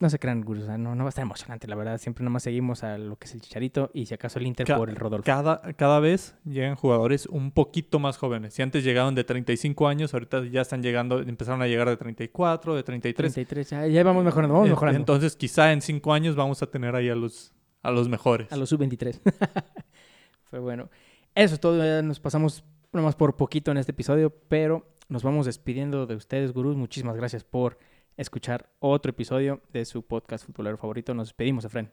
no se crean, gurús, o sea, no, no va a estar emocionante, la verdad. Siempre nomás seguimos a lo que es el Chicharito y si acaso el Inter Ca- por el Rodolfo. cada, cada vez llegan jugadores un poquito más jóvenes. Si antes llegaban de 35 años, ahorita ya están llegando, empezaron a llegar de 34, de 33. 33, ya, ya vamos mejorando, vamos mejorando. Entonces, quizá en 5 años vamos a tener ahí a los, a los mejores. a los sub-23. [LAUGHS] Fue bueno. Eso es todo, ya nos pasamos nomás por poquito en este episodio, pero nos vamos despidiendo de ustedes, gurús. Muchísimas gracias por escuchar otro episodio de su podcast futbolero favorito. Nos despedimos, Efren.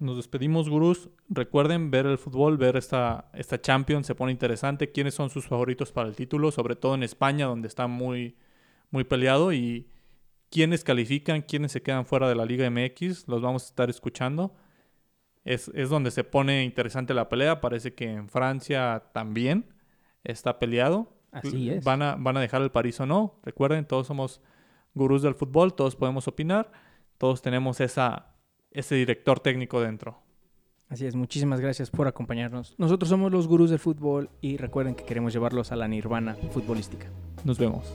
Nos despedimos, gurús. Recuerden ver el fútbol, ver esta, esta Champions, se pone interesante. ¿Quiénes son sus favoritos para el título? Sobre todo en España, donde está muy, muy peleado. Y quiénes califican, quiénes se quedan fuera de la Liga MX, los vamos a estar escuchando. Es, es donde se pone interesante la pelea. Parece que en Francia también está peleado. Así es. ¿Van a, van a dejar el París o no? Recuerden, todos somos gurús del fútbol, todos podemos opinar, todos tenemos esa, ese director técnico dentro. Así es, muchísimas gracias por acompañarnos. Nosotros somos los gurús del fútbol y recuerden que queremos llevarlos a la nirvana futbolística. Nos vemos.